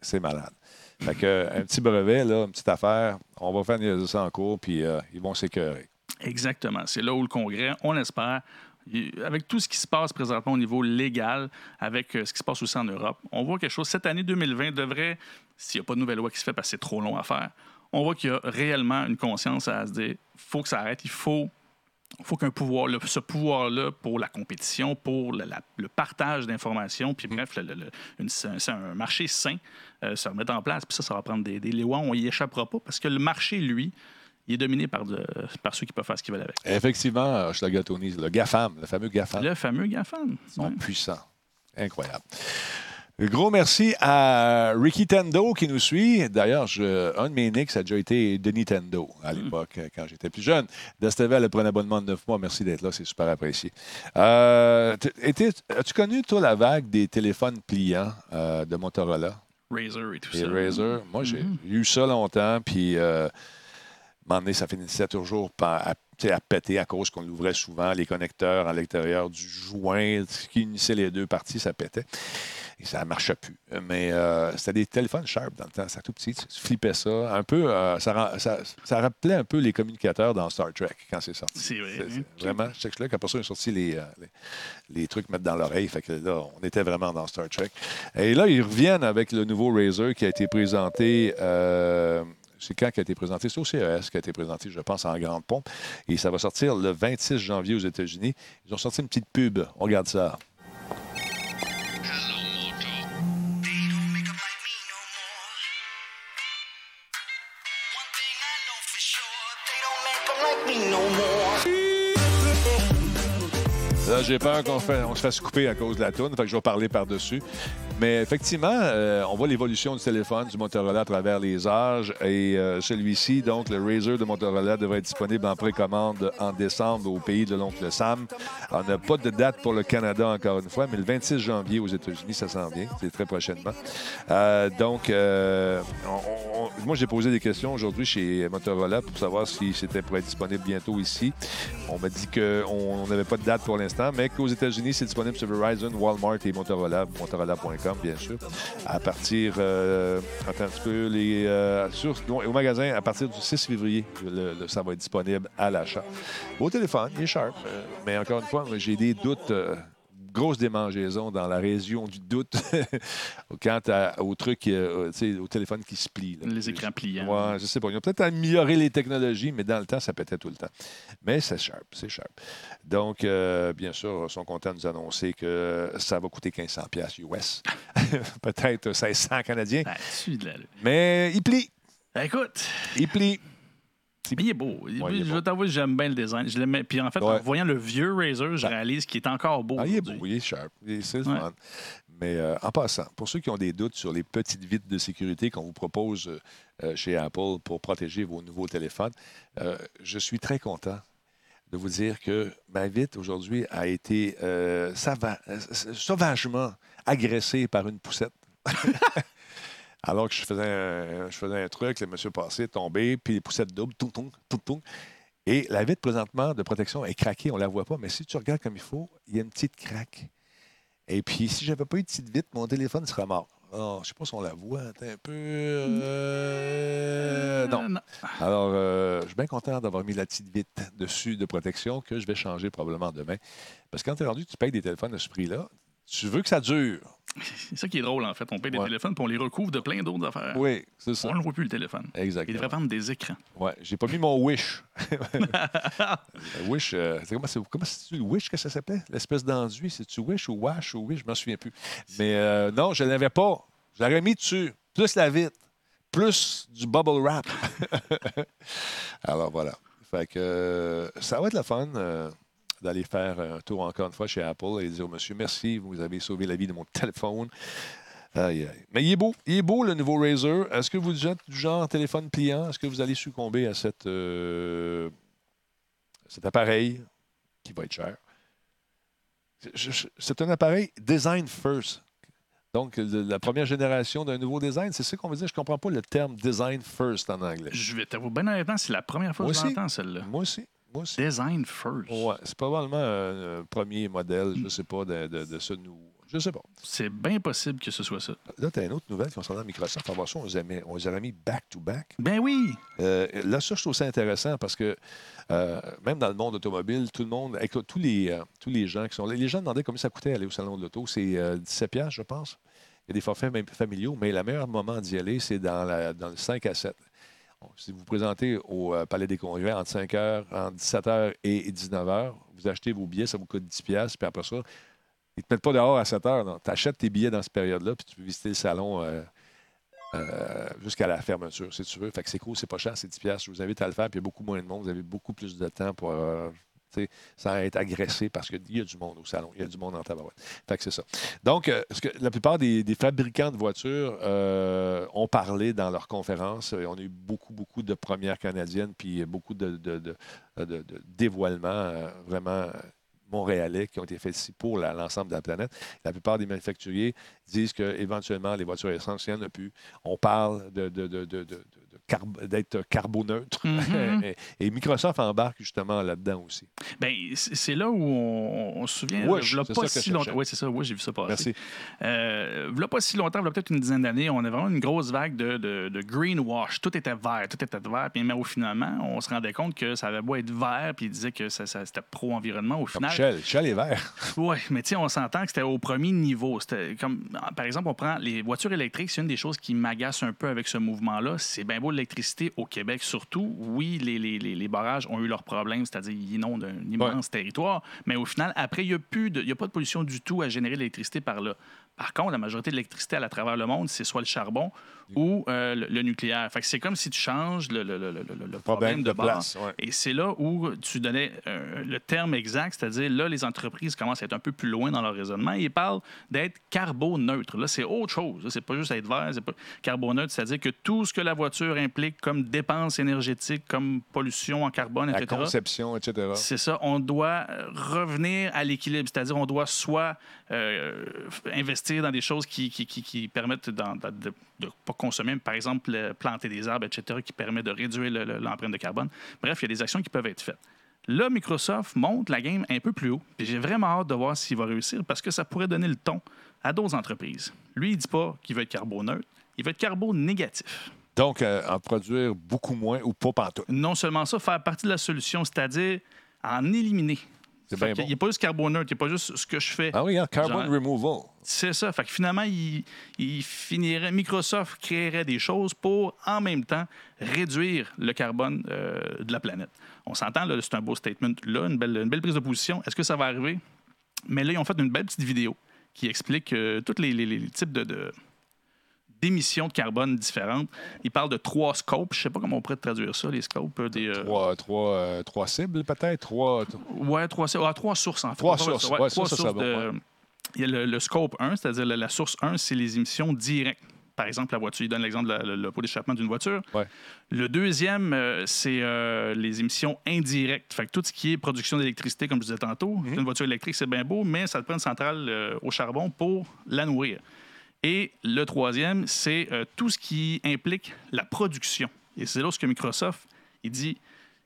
C'est malade. Fait que, un petit brevet, là, une petite affaire, on va faire ça en cours, puis euh, ils vont s'écœurer. Exactement. C'est là où le Congrès, on espère, il- avec tout ce qui se passe présentement au niveau légal, avec euh, ce qui se passe aussi en Europe, on voit quelque chose. Cette année 2020 devrait, s'il n'y a pas de nouvelle loi qui se fait parce que c'est trop long à faire, on voit qu'il y a réellement une conscience à se dire faut que ça arrête, il faut. faut qu'un pouvoir, ce pouvoir-là pour la compétition, pour le, partage d'informations, puis bref, le- un, marché sain, euh, se remettre en place. Puis ça, ça va prendre des, des lois, on y échappera pas, parce que le marché, lui, il est dominé par, de- par ceux qui peuvent faire ce qu'ils veulent avec. Effectivement, euh, je le. Le GAFAM, le fameux GAFAM, Le fameux GAFAM. sont Ouais. puissants. Incroyable. Gros merci à Ricky Tendo qui nous suit. D'ailleurs, un de mes nicks a déjà été Denis Tendo à l'époque, euh, quand j'étais plus jeune. Destevel a pris un abonnement de 9 mois. Merci d'être là, c'est super apprécié. Euh, As-tu connu, toi, la vague des téléphones pliants euh, de Motorola? Razer et tout Les ça. Razer. Moi, j'ai eu ça longtemps, puis euh, donné, ça finissait toujours par, à, péter à cause qu'on l'ouvrait souvent, les connecteurs à l'extérieur du joint ce qui unissait les deux parties, ça pétait. Et ça ne marchait plus. Mais euh, c'était des téléphones Sharp dans le temps, c'était tout petit, tu flippais ça. Un peu, euh, ça, ça, ça rappelait un peu les communicateurs dans Star Trek quand c'est sorti. C'est vrai, C'est- hein? c'est Vraiment, je sais que là, qu'après ça, ils ont sorti les, euh, les, les trucs mettre dans l'oreille. Fait que là, on était vraiment dans Star Trek. Et là, ils reviennent avec le nouveau Razer qui a été présenté. euh, c'est quand qui a été présenté? C'est au CES qui a été présenté, je pense, en grande pompe. Et ça va sortir le 26 janvier aux États-Unis. Ils ont sorti une petite pub. On regarde ça. J'ai peur qu'on se fasse couper à cause de la toune, fait que je vais parler par-dessus. Mais effectivement, euh, on voit l'évolution du téléphone du Motorola à travers les âges. Et euh, celui-ci, donc le Razer de Motorola, devrait être disponible en précommande en décembre au pays de l'oncle Sam. On n'a pas de date pour le Canada encore une fois, mais le 26 janvier aux États-Unis, ça s'en vient. C'est très prochainement. Euh, donc, on- on- moi, j'ai posé des questions aujourd'hui chez Motorola pour savoir si c'était pour être disponible bientôt ici. On m'a dit qu'on n'avait pas de date pour l'instant, mais qu'aux États-Unis, c'est disponible sur Verizon, Walmart et Motorola, Motorola.com, bien sûr. À partir, euh, attends un petit peu, les, euh, au magasin, à partir du 6 février, ça va être disponible à l'achat. Beau téléphone, il est sharp, euh, mais encore une fois, j'ai des doutes. Euh, grosse démangeaison dans la région du doute quant à- au truc, euh, au téléphone qui se plie. là. Les écrans pliants. Ouais, je sais pas. Ils ont peut-être amélioré les technologies, mais dans le temps, ça pétait tout le temps. Mais c'est sharp, c'est sharp. Donc, euh, bien sûr, ils sont contents de nous annoncer que ça va coûter 1500 pièces US. peut-être 1600 canadiens. Ben, Mais il plie. Ben, écoute, Il plie. Il est beau. il est je beau. vais t'avouer, j'aime bien le design. Je l'aimais. Puis en fait, Ouais. en voyant le vieux Razer, je réalise qu'il est encore beau. Ah, il est beau, il est sharp. Il- C'est le Ouais. fun. Mais euh, en passant, pour ceux qui ont des doutes sur les petites vitres de sécurité qu'on vous propose euh, euh, chez Apple pour protéger vos nouveaux téléphones, euh, je suis très content de vous dire que ma vitre aujourd'hui a été sava- sauvagement agressée par une poussette. Alors que je faisais un, je faisais un truc, le monsieur passé, tombé, puis les poussettes doubles, tung, tung, tung, tung. Et la vitre présentement de protection est craquée, on ne la voit pas, mais si tu regardes comme il faut, il y a une petite craque. Et puis, si j'avais pas eu de petite vitre, mon téléphone serait mort. Oh, je ne sais pas si on la voit. Attends un peu. Euh, non. non. Alors, euh, je suis bien content d'avoir mis la petite vitre dessus de protection que je vais changer probablement demain. Parce que quand tu es rendu, tu payes des téléphones à ce prix-là, tu veux que ça dure. C'est ça qui est drôle, en fait. On paye des Ouais. téléphones puis on les recouvre de plein d'autres affaires. Oui, c'est ça. On ne voit plus le téléphone. Il Exactement. devrait prendre des écrans. Ouais, j'ai pas mis mon Wish. Wish, euh, c'est comment c'est comment c'est le Wish que ça s'appelait? L'espèce d'enduit, c'est-tu Wish ou Wash ou Wish? Je m'en souviens plus. Mais euh, non, je l'avais pas. Je l'aurais mis dessus. Plus la vitre. Plus du bubble wrap. Alors voilà. Fait que euh, ça va être le fun euh, d'aller faire un tour encore une fois chez Apple et dire au monsieur merci, vous avez sauvé la vie de mon téléphone. Aïe, aïe. Mais il est beau. Il est beau, le nouveau Razer. Est-ce que vous êtes du genre téléphone pliant? Est-ce que vous allez succomber à cette, euh, cet appareil qui va être cher? C'est- je- je- un appareil design first. Donc, la première génération d'un nouveau design, c'est ça qu'on veut dire. Je ne comprends pas le terme design first en anglais. Je vais t'avouer, bien honnêtement, c'est la première fois Moi que aussi. j'entends celle-là. Moi aussi. Moi. Design first. Ouais, c'est probablement un, un premier modèle, je ne sais pas, de, de, de ce nouveau. Je ne sais pas. C'est bien possible que ce soit ça. Là, tu as une autre nouvelle concernant Microsoft. On va voir ça, on les a mis, on les mis back-to-back. Ben oui! Euh, là, ça, je trouve ça intéressant parce que euh, même dans le monde automobile, tout le monde, écoute, tous les, euh, tous les gens qui sont là, les gens demandaient combien ça coûtait aller au salon de l'auto. C'est euh, 17 piastres, je pense. Il y a des forfaits même familiaux, mais le meilleur moment d'y aller, c'est dans, la- dans le 5 à 7. Si vous vous présentez au euh, Palais des Congrès entre 5 h, entre 17 h et 19 h, vous achetez vos billets, ça vous coûte 10 piastres, puis après ça, ils ne te mettent pas dehors à 7 h. Tu achètes tes billets dans cette période-là, puis tu peux visiter le salon euh, euh, jusqu'à la fermeture, si tu veux. Fait que c'est cool, c'est pas cher, c'est 10 piastres. Je vous invite à le faire, puis il y a beaucoup moins de monde. Vous avez beaucoup plus de temps pour... tu sais, sans être agressé parce qu'il y a du monde au salon, il y a du monde en tabarouette. C'est ça. Donc, euh, que la plupart des, fabricants de voitures euh, ont parlé dans leurs conférences. Euh, On a eu beaucoup, beaucoup de premières canadiennes, puis beaucoup de, dévoilements vraiment montréalais qui ont été faits ici pour l'ensemble de la planète. La plupart des manufacturiers disent qu'éventuellement, les voitures en a plus. On parle de, d'être carboneutre. Mhm. et, et Microsoft embarque justement là-dedans aussi. Ben, c'est là où on, on se souvient. Wish, c'est pas si longtemps. Oui, c'est ça. Oui, j'ai vu ça passer. Merci. Euh, pas si longtemps, v'là peut-être une dizaine d'années, on avait vraiment une grosse vague de, de, de greenwash. Tout était vert, tout était vert. Puis, mais au finalement, on se rendait compte que ça avait beau être vert, puis il disait que ça, ça- c'était pro-environnement. Au Comme final, Shell. Shell est vert. oui, mais tu sais, on s'entend que c'était au premier niveau. C'était comme, par exemple, on prend les voitures électriques, c'est une des choses qui m'agace un peu avec ce mouvement-là. C'est bien beau l'électricité au Québec, surtout. Oui, les, les, les, barrages ont eu leurs problèmes, c'est-à-dire ils inondent un immense territoire, mais au final, après, il n'y a, plus de- il y a pas de pollution du tout à générer de l'électricité par là. Par contre, la majorité de l'électricité à travers le monde, c'est soit le charbon ou euh, le, le nucléaire. Fait c'est comme si tu changes le, le- le- le problème, de, base. place, ouais. Et c'est là où tu donnais euh, le terme exact, c'est-à-dire là, les entreprises commencent à être un peu plus loin dans leur raisonnement. Ils parlent d'être carboneutre. Là, c'est autre chose. C'est pas juste être vert, c'est pas carboneutre, c'est-à-dire que tout ce que la voiture implique comme dépenses énergétiques, comme pollution en carbone, La etc. conception, etc. C'est ça, on doit euh, revenir à l'équilibre, c'est-à-dire on doit soit euh, investir dans des choses qui, qui, qui- qui permettent de ne pas consommer, par exemple planter des arbres, etc., qui permet de réduire le- le- l'empreinte de carbone. Bref, il y a des actions qui peuvent être faites. Là, Microsoft monte la game un peu plus haut. Puis j'ai vraiment hâte de voir s'il va réussir parce que ça pourrait donner le ton à d'autres entreprises. Lui, il dit pas qu'il veut être carboneutre, il veut être carbo-négatif. Donc, euh, en produire beaucoup moins ou pas pantoute. Non seulement ça, faire partie de la solution, c'est-à-dire en éliminer. C'est bien bon. Il n'est pas juste carboneutre, il n'est pas juste ce que je fais. Ah oui, hein, carbon Genre- removal. C'est ça. Fait que finalement, il, il finirait, Microsoft créerait des choses pour, en même temps, réduire le carbone euh, de la planète. On s'entend, là, c'est un beau statement, là, une belle, une belle prise de position. Est-ce que ça va arriver? Mais là, ils ont fait une belle petite vidéo qui explique euh, tous les, les- les types de- de, d'émissions de carbone différentes. Ils parlent de trois scopes. Je ne sais pas comment on pourrait traduire ça, les scopes. euh, Des, euh, Trois, trois, euh, trois cibles, peut-être? Trois. Ouais, trois, ah, trois sources, en fait. Trois sources. ouais, Ouais, trois ça, ça sources de- ouais. Il y a le, le scope 1, c'est-à-dire la, la source 1, c'est les émissions directes. Par exemple, la voiture. Il donne l'exemple de la- le, pot d'échappement d'une voiture. Ouais. Le deuxième, euh, c'est euh, les émissions indirectes. Fait que tout ce qui est production d'électricité, comme je disais tantôt, Mhm. une voiture électrique, c'est bien beau, mais ça te prend une centrale euh, au charbon pour la nourrir. Et le troisième, c'est euh, tout ce qui implique la production. Et c'est là ce que Microsoft, il dit,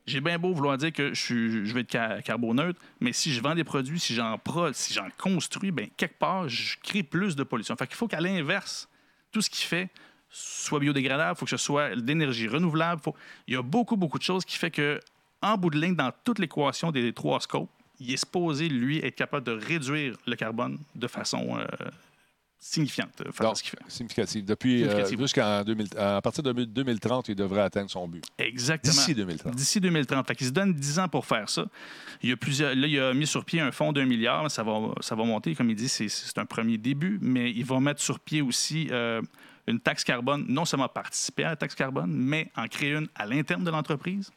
j'ai bien beau vouloir dire que je, vais être ca- carboneutre, mais si je vends des produits, si j'en si j'en construis, ben quelque part, je crée plus de pollution. Fait qu'il faut qu'à l'inverse, tout ce qui fait soit biodégradable, il faut que ce soit d'énergie renouvelable. Il y a beaucoup, beaucoup de choses qui fait que, en bout de ligne, dans toute l'équation des trois scopes, il est supposé, lui, être capable de réduire le carbone de façon euh, euh, à Donc, fait. significatif. Depuis, euh, Significatif. jusqu'en 2000 à partir de 2030, il devrait atteindre son but. Exactement. D'ici 2030. D'ici 2030. Fait qu'il se donne 10 ans pour faire ça. Il y a plusieurs, là, il a mis sur pied un fonds d'un milliard. Ça va, ça va monter. Comme il dit, c'est, c'est un premier début, mais il va mettre sur pied aussi euh, une taxe carbone, non seulement participer à la taxe carbone, mais en créer une à l'interne de l'entreprise.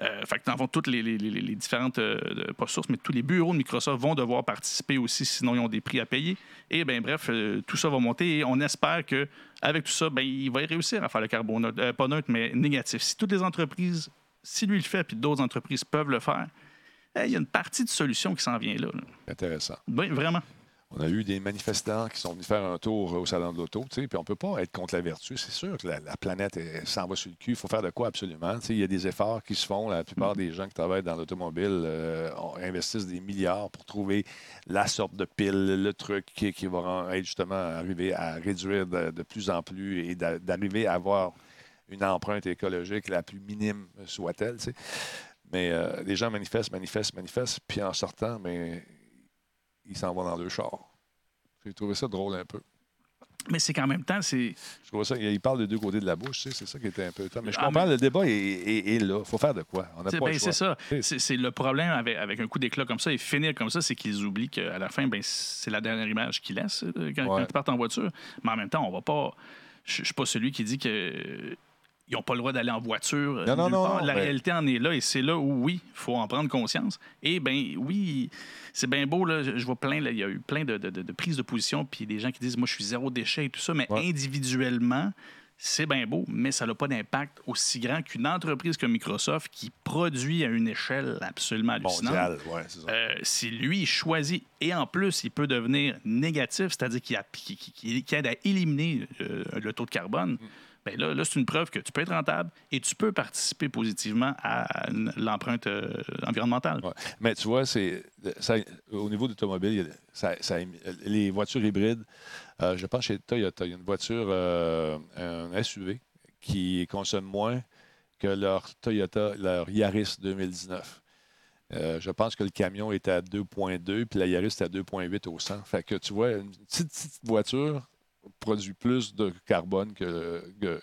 Euh, fait que dans le fond, toutes les, les- les- les différentes, euh, pas sources, mais tous les bureaux de Microsoft vont devoir participer aussi, sinon ils ont des prix à payer. Et ben bref, euh, tout ça va monter et on espère que avec tout ça, ben, il va y réussir à faire le carbone, neutre- euh, pas neutre, mais négatif. Si toutes les entreprises, si lui le fait, puis d'autres entreprises peuvent le faire, eh, il y a une partie de solution qui s'en vient là. là. Intéressant. Oui, vraiment. On a eu des manifestants qui sont venus faire un tour au Salon de l'Auto, puis on ne peut pas être contre la vertu. C'est sûr que la, la planète s'en va sur le cul. Il faut faire de quoi absolument. Il y a des efforts qui se font. La plupart des gens qui travaillent dans l'automobile euh, investissent des milliards pour trouver la sorte de pile, le truc qui, qui va être justement arriver à réduire de, de plus en plus et d'a- d'arriver à avoir une empreinte écologique la plus minime soit-elle. Mais euh, les gens manifestent, manifestent, manifestent, puis en sortant, mais ils s'en vont dans le char. J'ai trouvé ça drôle un peu. Mais c'est qu'en même temps, c'est. Je trouve ça, il parle de deux côtés de la bouche, tu sais, c'est ça qui était un peu. Mais je Ah, comprends, mais- le débat est, est- est là. Il faut faire de quoi? On C'est pas ben, le c'est ça. C'est- le problème avec, avec un coup d'éclat comme ça et finir comme ça, c'est qu'ils oublient qu'à la fin, ben, c'est la dernière image qu'ils laissent euh, quand, quand ils partent en voiture. Mais en même temps, on va pas. Je ne suis pas celui qui dit que. Ils n'ont pas le droit d'aller en voiture. euh, Non, non, non, La réalité en est là et c'est là où, oui, il faut en prendre conscience. Et ben oui, c'est bien beau. Là, je vois plein, là, il y a eu plein de, de- prises de position, puis des gens qui disent Moi, je suis zéro déchet et tout ça, mais Ouais. individuellement, c'est bien beau, mais ça n'a pas d'impact aussi grand qu'une entreprise comme Microsoft qui produit à une échelle absolument hallucinante. Mondial, ouais, c'est ça. Euh, si lui choisit et en plus il peut devenir négatif, c'est-à-dire qu'il aide à éliminer euh, le taux de carbone, Mm. Ben là, c'est une preuve que tu peux être rentable et tu peux participer positivement à l'empreinte euh, environnementale. Mais tu vois, c'est au niveau de l'automobile, il y a- ça- les voitures hybrides, euh, je pense chez Toyota, il y a une voiture, euh, un SUV, qui consomme moins que leur Toyota, leur Yaris 2019. Euh, je pense que le camion est à 2,2 puis la Yaris est à 2,8 au 100. Fait que tu vois, une petite, petite voiture produit plus de carbone que, que,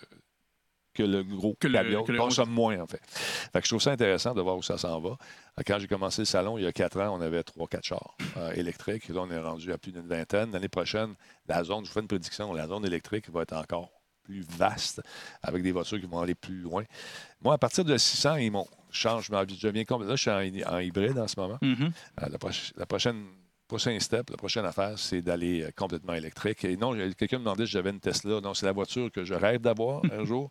que le gros Que le- camion. le- consomme moins, en fait. Fait que je trouve ça intéressant de voir où ça s'en va. Quand j'ai commencé le salon, il y a quatre ans, on avait trois, quatre chars euh, électriques. Là, on est rendu à plus d'une vingtaine. L'année prochaine, la zone, je vous fais une prédiction, la zone électrique va être encore plus vaste avec des voitures qui vont aller plus loin. Moi, à partir de 600, ils m'ont change. Je deviens complètement. Là, je suis en, hy- en hybride en ce moment. Mhm. Euh, la, proche- la prochaine prochain step, la prochaine affaire, c'est d'aller euh, complètement électrique. Et non, quelqu'un me demandait si j'avais une Tesla. Non, c'est la voiture que je rêve d'avoir un jour.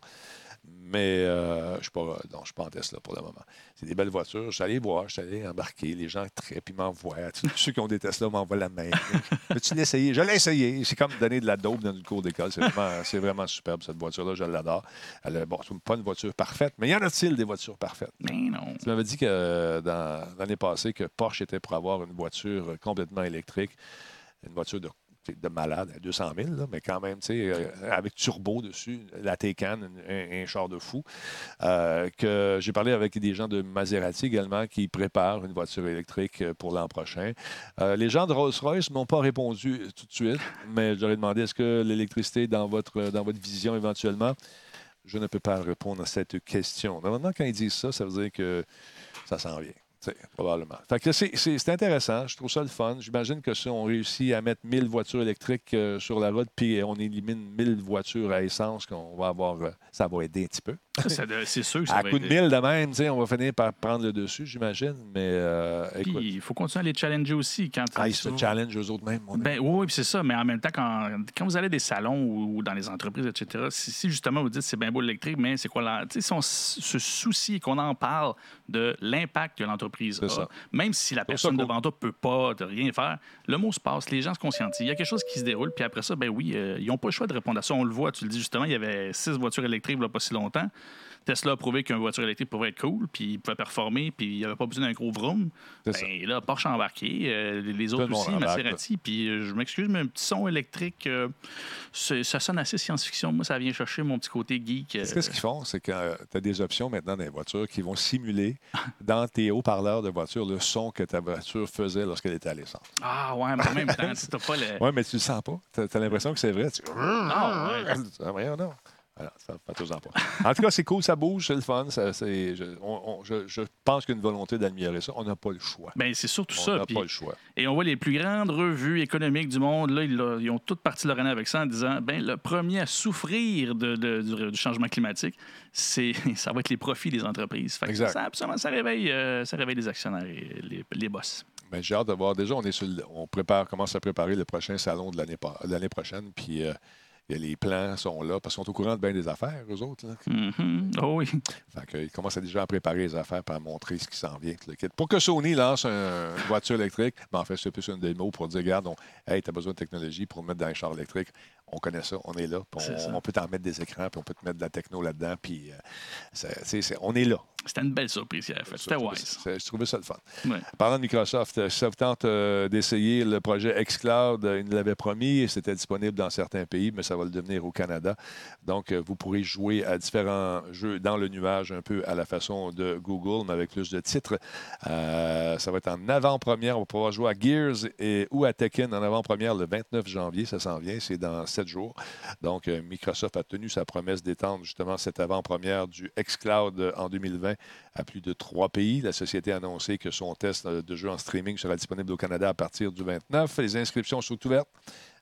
Mais euh, je ne suis, pas- en Tesla pour le moment. C'est des belles voitures. Je suis allé voir, je suis allé embarquer. Les gens très puis m'envoient. Tous ceux qui ont des Tesla m'envoient la main. Peux-tu l'essayer? Je l'ai essayé. C'est comme donner de la dope dans une cour d'école. C'est vraiment, vraiment superbe, cette voiture-là. Je l'adore. Elle est- bon, c'est pas une voiture parfaite, mais y en a-t-il des voitures parfaites? Mais non. Tu m'avais dit que euh, dans l'année passée que Porsche était pour avoir une voiture euh, complètement électrique, une voiture de, de malade à 200 000, là, mais quand même, tu sais, euh, avec turbo dessus, la Taycan, un, un char de fou. Euh, que j'ai parlé avec des gens de Maserati également qui préparent une voiture électrique euh, pour l'an prochain. Les gens de Rolls-Royce m'ont pas répondu tout de suite, mais j'aurais demandé est-ce que l'électricité est dans votre, dans votre vision éventuellement? Je ne peux pas répondre à cette question. Normalement, quand ils disent ça, ça veut dire que ça s'en vient. Probablement. Fait que c'est- c'est c'est intéressant. Je trouve ça le fun. J'imagine que si on réussit à mettre 1000 voitures électriques euh, sur la route, puis on élimine 1000 voitures à essence, qu'on va avoir, euh, ça va aider un petit peu. C'est sûr que ça À va coup de aider. 1000 de même, on va finir par prendre le dessus, j'imagine. Mais euh, écoute, il faut continuer à les challenger aussi. Quand ah, ils se challenge eux autres mêmes. mon Ben oui, c'est ça. Mais en même temps, quand, quand vous allez à des salons ou, ou dans les entreprises, etc., si, si justement vous dites c'est bien beau l'électrique, mais c'est quoi la. Si on se soucie qu'on en parle de l'impact que l'entreprise C'est a, ça. même si la personne devant toi peut pas de rien faire, le mot se passe, les gens se conscientisent. Il y a quelque chose qui se déroule, puis après ça, ben oui, euh, ils n'ont pas le choix de répondre à ça. On le voit, tu le dis justement, il y avait six voitures électriques il n'y a pas si longtemps. Tesla a prouvé qu'une voiture électrique pouvait être cool, puis il pouvait performer, puis il n'y avait pas besoin d'un gros vroom. Ben, là, Porsche a embarqué, euh, les- les le autres aussi, Maserati. Puis euh, je m'excuse, mais un petit son électrique, euh, ça sonne assez science-fiction. Moi, ça vient chercher mon petit côté geek. euh, Qu'est-ce qu'ils font? C'est que tu as des options maintenant dans les voitures qui vont simuler dans tes haut-parleurs de voiture le son que ta voiture faisait lorsqu'elle était à l'essence. Ah ouais, mais en même temps, tu pas le. Oui, mais tu le sens pas. Tu as, l'impression que c'est vrai. Tu... Ah, ouais. Ah, voyons. Voilà, ça faites-en pas. En tout cas, c'est cool, ça bouge, c'est le fun. ça- c'est- je, on- on- je- je pense qu'il y a une volonté d'améliorer ça. On n'a pas le choix. Ben, c'est surtout on ça. n'a puis- pas le choix. Et on voit les plus grandes revues économiques du monde, là, ils, ils ont toutes parti leur année avec ça en disant ben, le premier à souffrir de- de- du, du changement climatique, c'est ça va être les profits des entreprises. Fait que Exact. ça, absolument, ça réveille, euh, ça réveille les actionnaires et les, les boss. Mais j'ai hâte de voir. Déjà, on est sur le- on prépare, commence à préparer le prochain salon de l'année pa- de l'année prochaine. Puis euh, les plans sont là parce qu'ils sont au courant de bien des affaires, eux autres. Là. Mhm. Oh oui. Fait qu'ils commencent à déjà à préparer les affaires pour montrer ce qui s'en vient. Pour que Sony lance un- une voiture électrique, mais en fait, c'est plus une démo pour dire, regarde, on, hey, tu as besoin de technologie pour mettre dans les chars électriques. On connaît ça, on est là. on, on peut t'en mettre des écrans, puis on peut te mettre de la techno là-dedans. Puis euh, on est là. C'était une belle surprise hier. fait. C'était Ça, wise. Je trouvais ça le fun. Ouais. Parlant de Microsoft, euh, ça vous tente euh, d'essayer le projet xCloud, euh, ils nous l'avaient promis et c'était disponible dans certains pays, mais ça va le devenir au Canada. Donc, euh, vous pourrez jouer à différents jeux dans le nuage, un peu à la façon de Google, mais avec plus de titres. Euh, ça va être en avant-première. On va pouvoir jouer à Gears et, ou à Tekken en avant-première le 29 janvier. Ça s'en vient, c'est dans jours. Donc, euh, Microsoft a tenu sa promesse d'étendre justement cette avant-première du xCloud euh, en 2020 à plus de trois pays. La société a annoncé que son test euh, de jeu en streaming sera disponible au Canada à partir du 29. Les inscriptions sont ouvertes.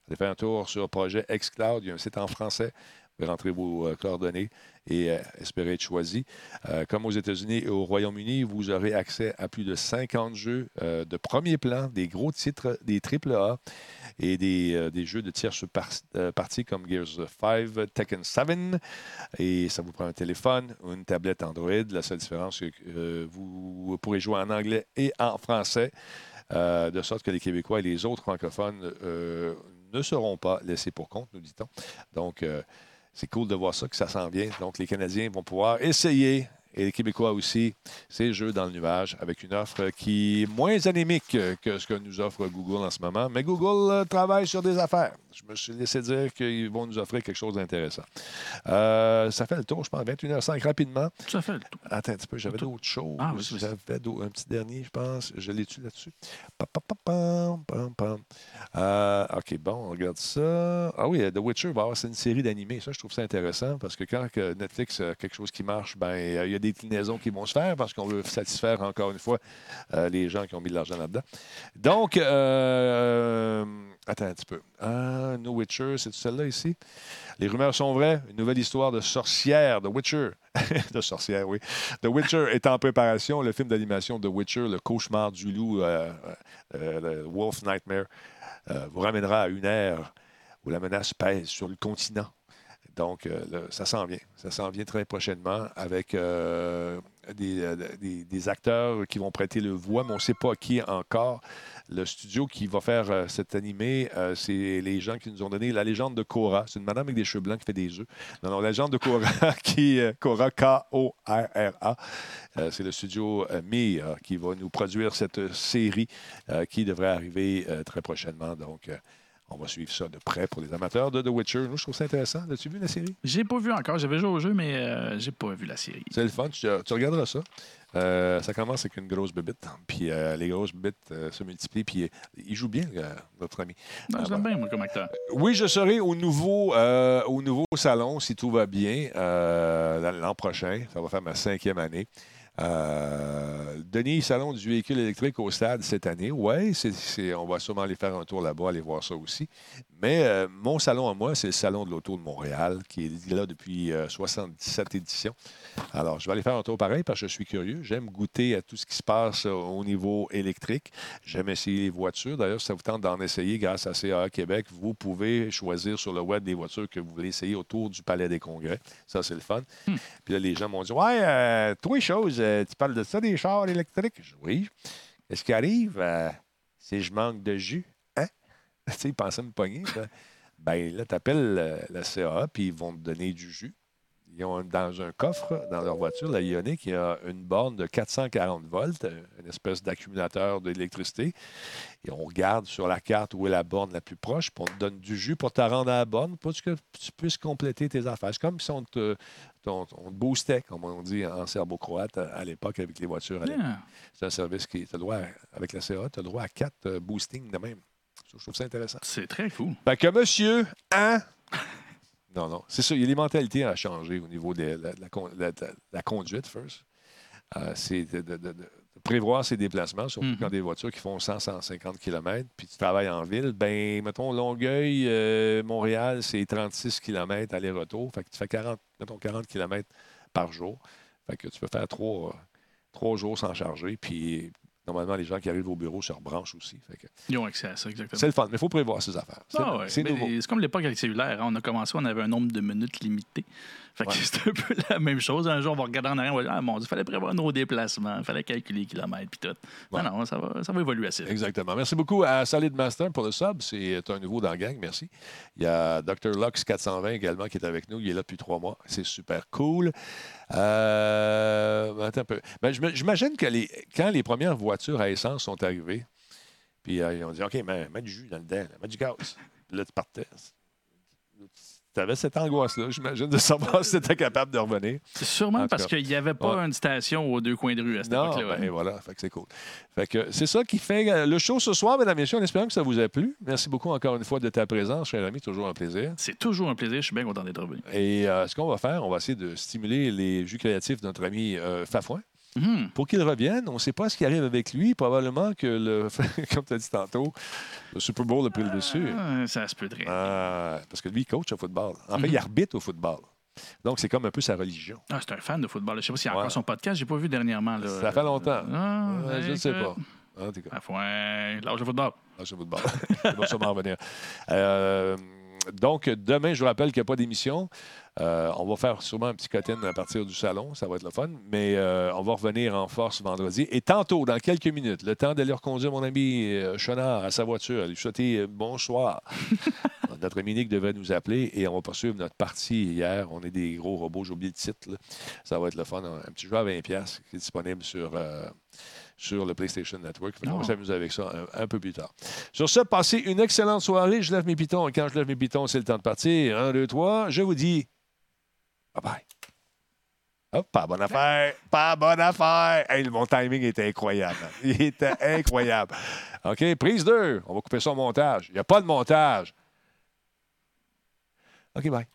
Allez faire un tour sur Projet xCloud. Il y a un site en français. Pouvez rentrer vos euh, coordonnées et euh, espérer être choisi. Euh, comme aux États-Unis et au Royaume-Uni, vous aurez accès à plus de 50 jeux de premier plan, des gros titres, des AAA et des, des jeux de tierce par- partie comme Gears 5, Tekken 7. Et ça vous prend un téléphone ou une tablette Android. La seule différence, c'est que vous pourrez jouer en anglais et en français, de sorte que les Québécois et les autres francophones ne seront pas laissés pour compte, nous dit-on. Donc, c'est cool de voir ça, que ça s'en vient. Donc, les Canadiens vont pouvoir essayer, et les Québécois aussi, ces jeux dans le nuage avec une offre qui est moins anémique que ce que nous offre Google en ce moment. Mais Google euh, travaille sur des affaires. Je me suis laissé dire qu'ils vont nous offrir quelque chose d'intéressant. Euh, ça fait le tour, je pense, 21h05 rapidement. À fait. le tour. Attends un petit peu, j'avais d'autres choses. Ah, oui, oui. j'avais un petit dernier, je pense. Je l'ai-tu là-dessus? Euh, OK, bon, on regarde ça. Ah oui, The Witcher, va avoir- c'est une série d'animés. Ça, je trouve ça intéressant parce que quand Netflix a quelque chose qui marche, ben il y a déclinaisons qui vont se faire parce qu'on veut satisfaire encore une fois euh, les gens qui ont mis de l'argent là-dedans. Donc, euh, attends un petit peu. Ah, No Witcher, c'est celle-là ici? Les rumeurs sont vraies. Une nouvelle histoire de sorcière, The Witcher. de sorcière, oui. The Witcher est en préparation. Le film d'animation The Witcher, Le cauchemar du loup, euh, euh, Wolf Nightmare, vous ramènera à une ère où la menace pèse sur le continent. Donc, euh, ça s'en vient. Ça s'en vient très prochainement avec euh, des, euh, des- des acteurs qui vont prêter le voix, mais on ne sait pas qui encore. Le studio qui va faire euh, cet animé, c'est les gens qui nous ont donné la légende de Korra. C'est une madame avec des cheveux blancs qui fait des œufs. Non, non, la légende de Korra, qui euh, Korra, c'est le studio Mir qui va nous produire cette série qui devrait arriver très prochainement. Donc, on va suivre ça de près pour les amateurs de The Witcher. Nous, je trouve ça intéressant. As-tu vu la série? J'ai pas vu encore. J'avais joué au jeu, mais euh, j'ai pas vu la série. C'est le fun. Tu, tu regarderas ça. Euh, ça commence avec une grosse bébite. Puis euh, les grosses bébites euh, se multiplient. Puis il joue bien, notre ami. Non, Ah, J'aime bien, moi, comme acteur. Oui, je serai au nouveau, au nouveau salon, si tout va bien, l'an prochain. Ça va faire ma cinquième année. Denis, salon du véhicule électrique au stade cette année. Oui, on va sûrement aller faire un tour là-bas, aller voir ça aussi. Mais euh, mon salon à moi, c'est le salon de l'auto de Montréal, qui est là depuis euh, 77 éditions. Alors, je vais aller faire un tour pareil parce que je suis curieux. J'aime goûter à tout ce qui se passe euh, au niveau électrique. J'aime essayer les voitures. D'ailleurs, si ça vous tente d'en essayer grâce à CAA Québec, vous pouvez choisir sur le web des voitures que vous voulez essayer autour du Palais des Congrès. Ça, c'est le fun. Puis là, les gens m'ont dit Ouais, euh, toi, chose, euh, tu parles de ça, des chars électriques Oui. Qu'est-ce qui arrive euh, si je manque de jus Tu sais, ils pensaient me pogner. ça. Ben là, tu appelles la CAA, puis ils vont te donner du jus. Ils ont dans un coffre, dans leur voiture, la Ioniq, il y a une borne de 440 volts, euh, une espèce d'accumulateur d'électricité. Et on regarde sur la carte où est la borne la plus proche, puis on te donne du jus pour te rendre à la borne, pour que tu puisses compléter tes affaires. C'est comme si on te, on, on te boostait, comme on dit en serbo-croate à, l'époque avec les voitures. Ah. C'est un service qui, tu droit, à- avec la CA, tu as le droit à quatre euh, boostings de même. Je trouve ça intéressant. C'est très cool. Fait que monsieur, hein? Non, non. C'est ça. Il y a les mentalités à changer au niveau de la, la con- la- la- la conduite, first. Euh, c'est de, de- de- de prévoir ses déplacements, surtout Mhm. quand des voitures qui font 100-150 km, puis tu travailles en ville. Ben, mettons, Longueuil, euh, Montréal, c'est 36 km aller-retour. Fait que tu fais 40, mettons, 40 km par jour. Fait que tu peux faire trois, trois jours sans charger. Puis, normalement, les gens qui arrivent au bureau se rebranchent aussi. Fait que Ils ont accès à ça, exactement. c'est le fun, mais il faut prévoir ses affaires. C'est Ah ouais, c'est nouveau. C'est comme l'époque avec le cellulaire. hein. On a commencé, on avait un nombre de minutes limité. Fait que Ouais. c'est un peu la même chose. Un jour, on va regarder en arrière, on va dire Ah mon Dieu, il fallait prévoir nos déplacements, il fallait calculer les kilomètres puis tout. Ouais. Non, non, ça va, ça va évoluer assez. Exactement. Merci beaucoup à Solid Master pour le sub. C'est un nouveau dans la gang. Merci. Il y a Dr. Lux 420 également qui est avec nous. Il est là depuis trois mois. C'est super cool. Euh, attends un peu. Ben, J'imagine que les, quand les premières voitures à essence sont arrivées, puis euh, ils ont dit OK, mets, mets du jus dans le dedans, mets du gaz. Puis là, tu partais. Tu avais cette angoisse-là, j'imagine, de savoir si tu étais capable de revenir. C'est sûrement parce qu'il n'y avait pas Ouais. une station aux deux coins de rue à cette époque-là. ben hein. voilà, fait que c'est cool. Fait que c'est ça qui fait euh, le show ce soir, mesdames et messieurs, en espérant que ça vous a plu. Merci beaucoup encore une fois de ta présence, cher ami, toujours un plaisir. C'est toujours un plaisir. Je suis bien content d'être revenu. Et euh, ce qu'on va faire, on va essayer de stimuler les jus créatifs de notre ami euh, Fafouin. Mhm. Pour qu'il revienne, on ne sait pas ce qui arrive avec lui. Probablement que, le, comme tu as dit tantôt, le Super Bowl a pris le dessus. Ah, ça se peut très. Ah, parce que lui, il coach au football. En fait, Mhm. il arbitre au football. Donc, c'est comme un peu sa religion. Ah, c'est un fan de football. Je ne sais pas s'il y a Ouais. encore son podcast. J'ai pas vu dernièrement. Là. Ça fait longtemps. Ah, Euh, je ne sais pas. En tout cas. Ah, lâche le football. Ah, c'est football. Il va sûrement revenir. Euh, donc, demain, je vous rappelle qu'il n'y a pas d'émission. Euh, on va faire sûrement un petit cotine à partir du salon. Ça va être le fun. Mais euh, on va revenir en force vendredi. Et tantôt, dans quelques minutes, le temps d'aller reconduire mon ami euh, Chenard à sa voiture, lui souhaiter euh, bonsoir. notre ami Nick devrait nous appeler et on va poursuivre notre partie hier. On est des gros robots. J'ai oublié le titre. là. Ça va être le fun. Un petit jeu à 20$ qui est disponible sur. Sur le PlayStation Network. Fait qu'on va s'amuser avec ça un, un peu plus tard. Sur ce, passez une excellente soirée. Je lève mes pitons. Et quand je lève mes pitons, c'est le temps de partir. Un, deux, trois. Je vous dis bye bye. Hop, pas bonne affaire. Pas bonne affaire. Hey, mon timing était incroyable. Il était incroyable. OK, prise 2. On va couper ça au montage. Il n'y a pas de montage. OK, bye.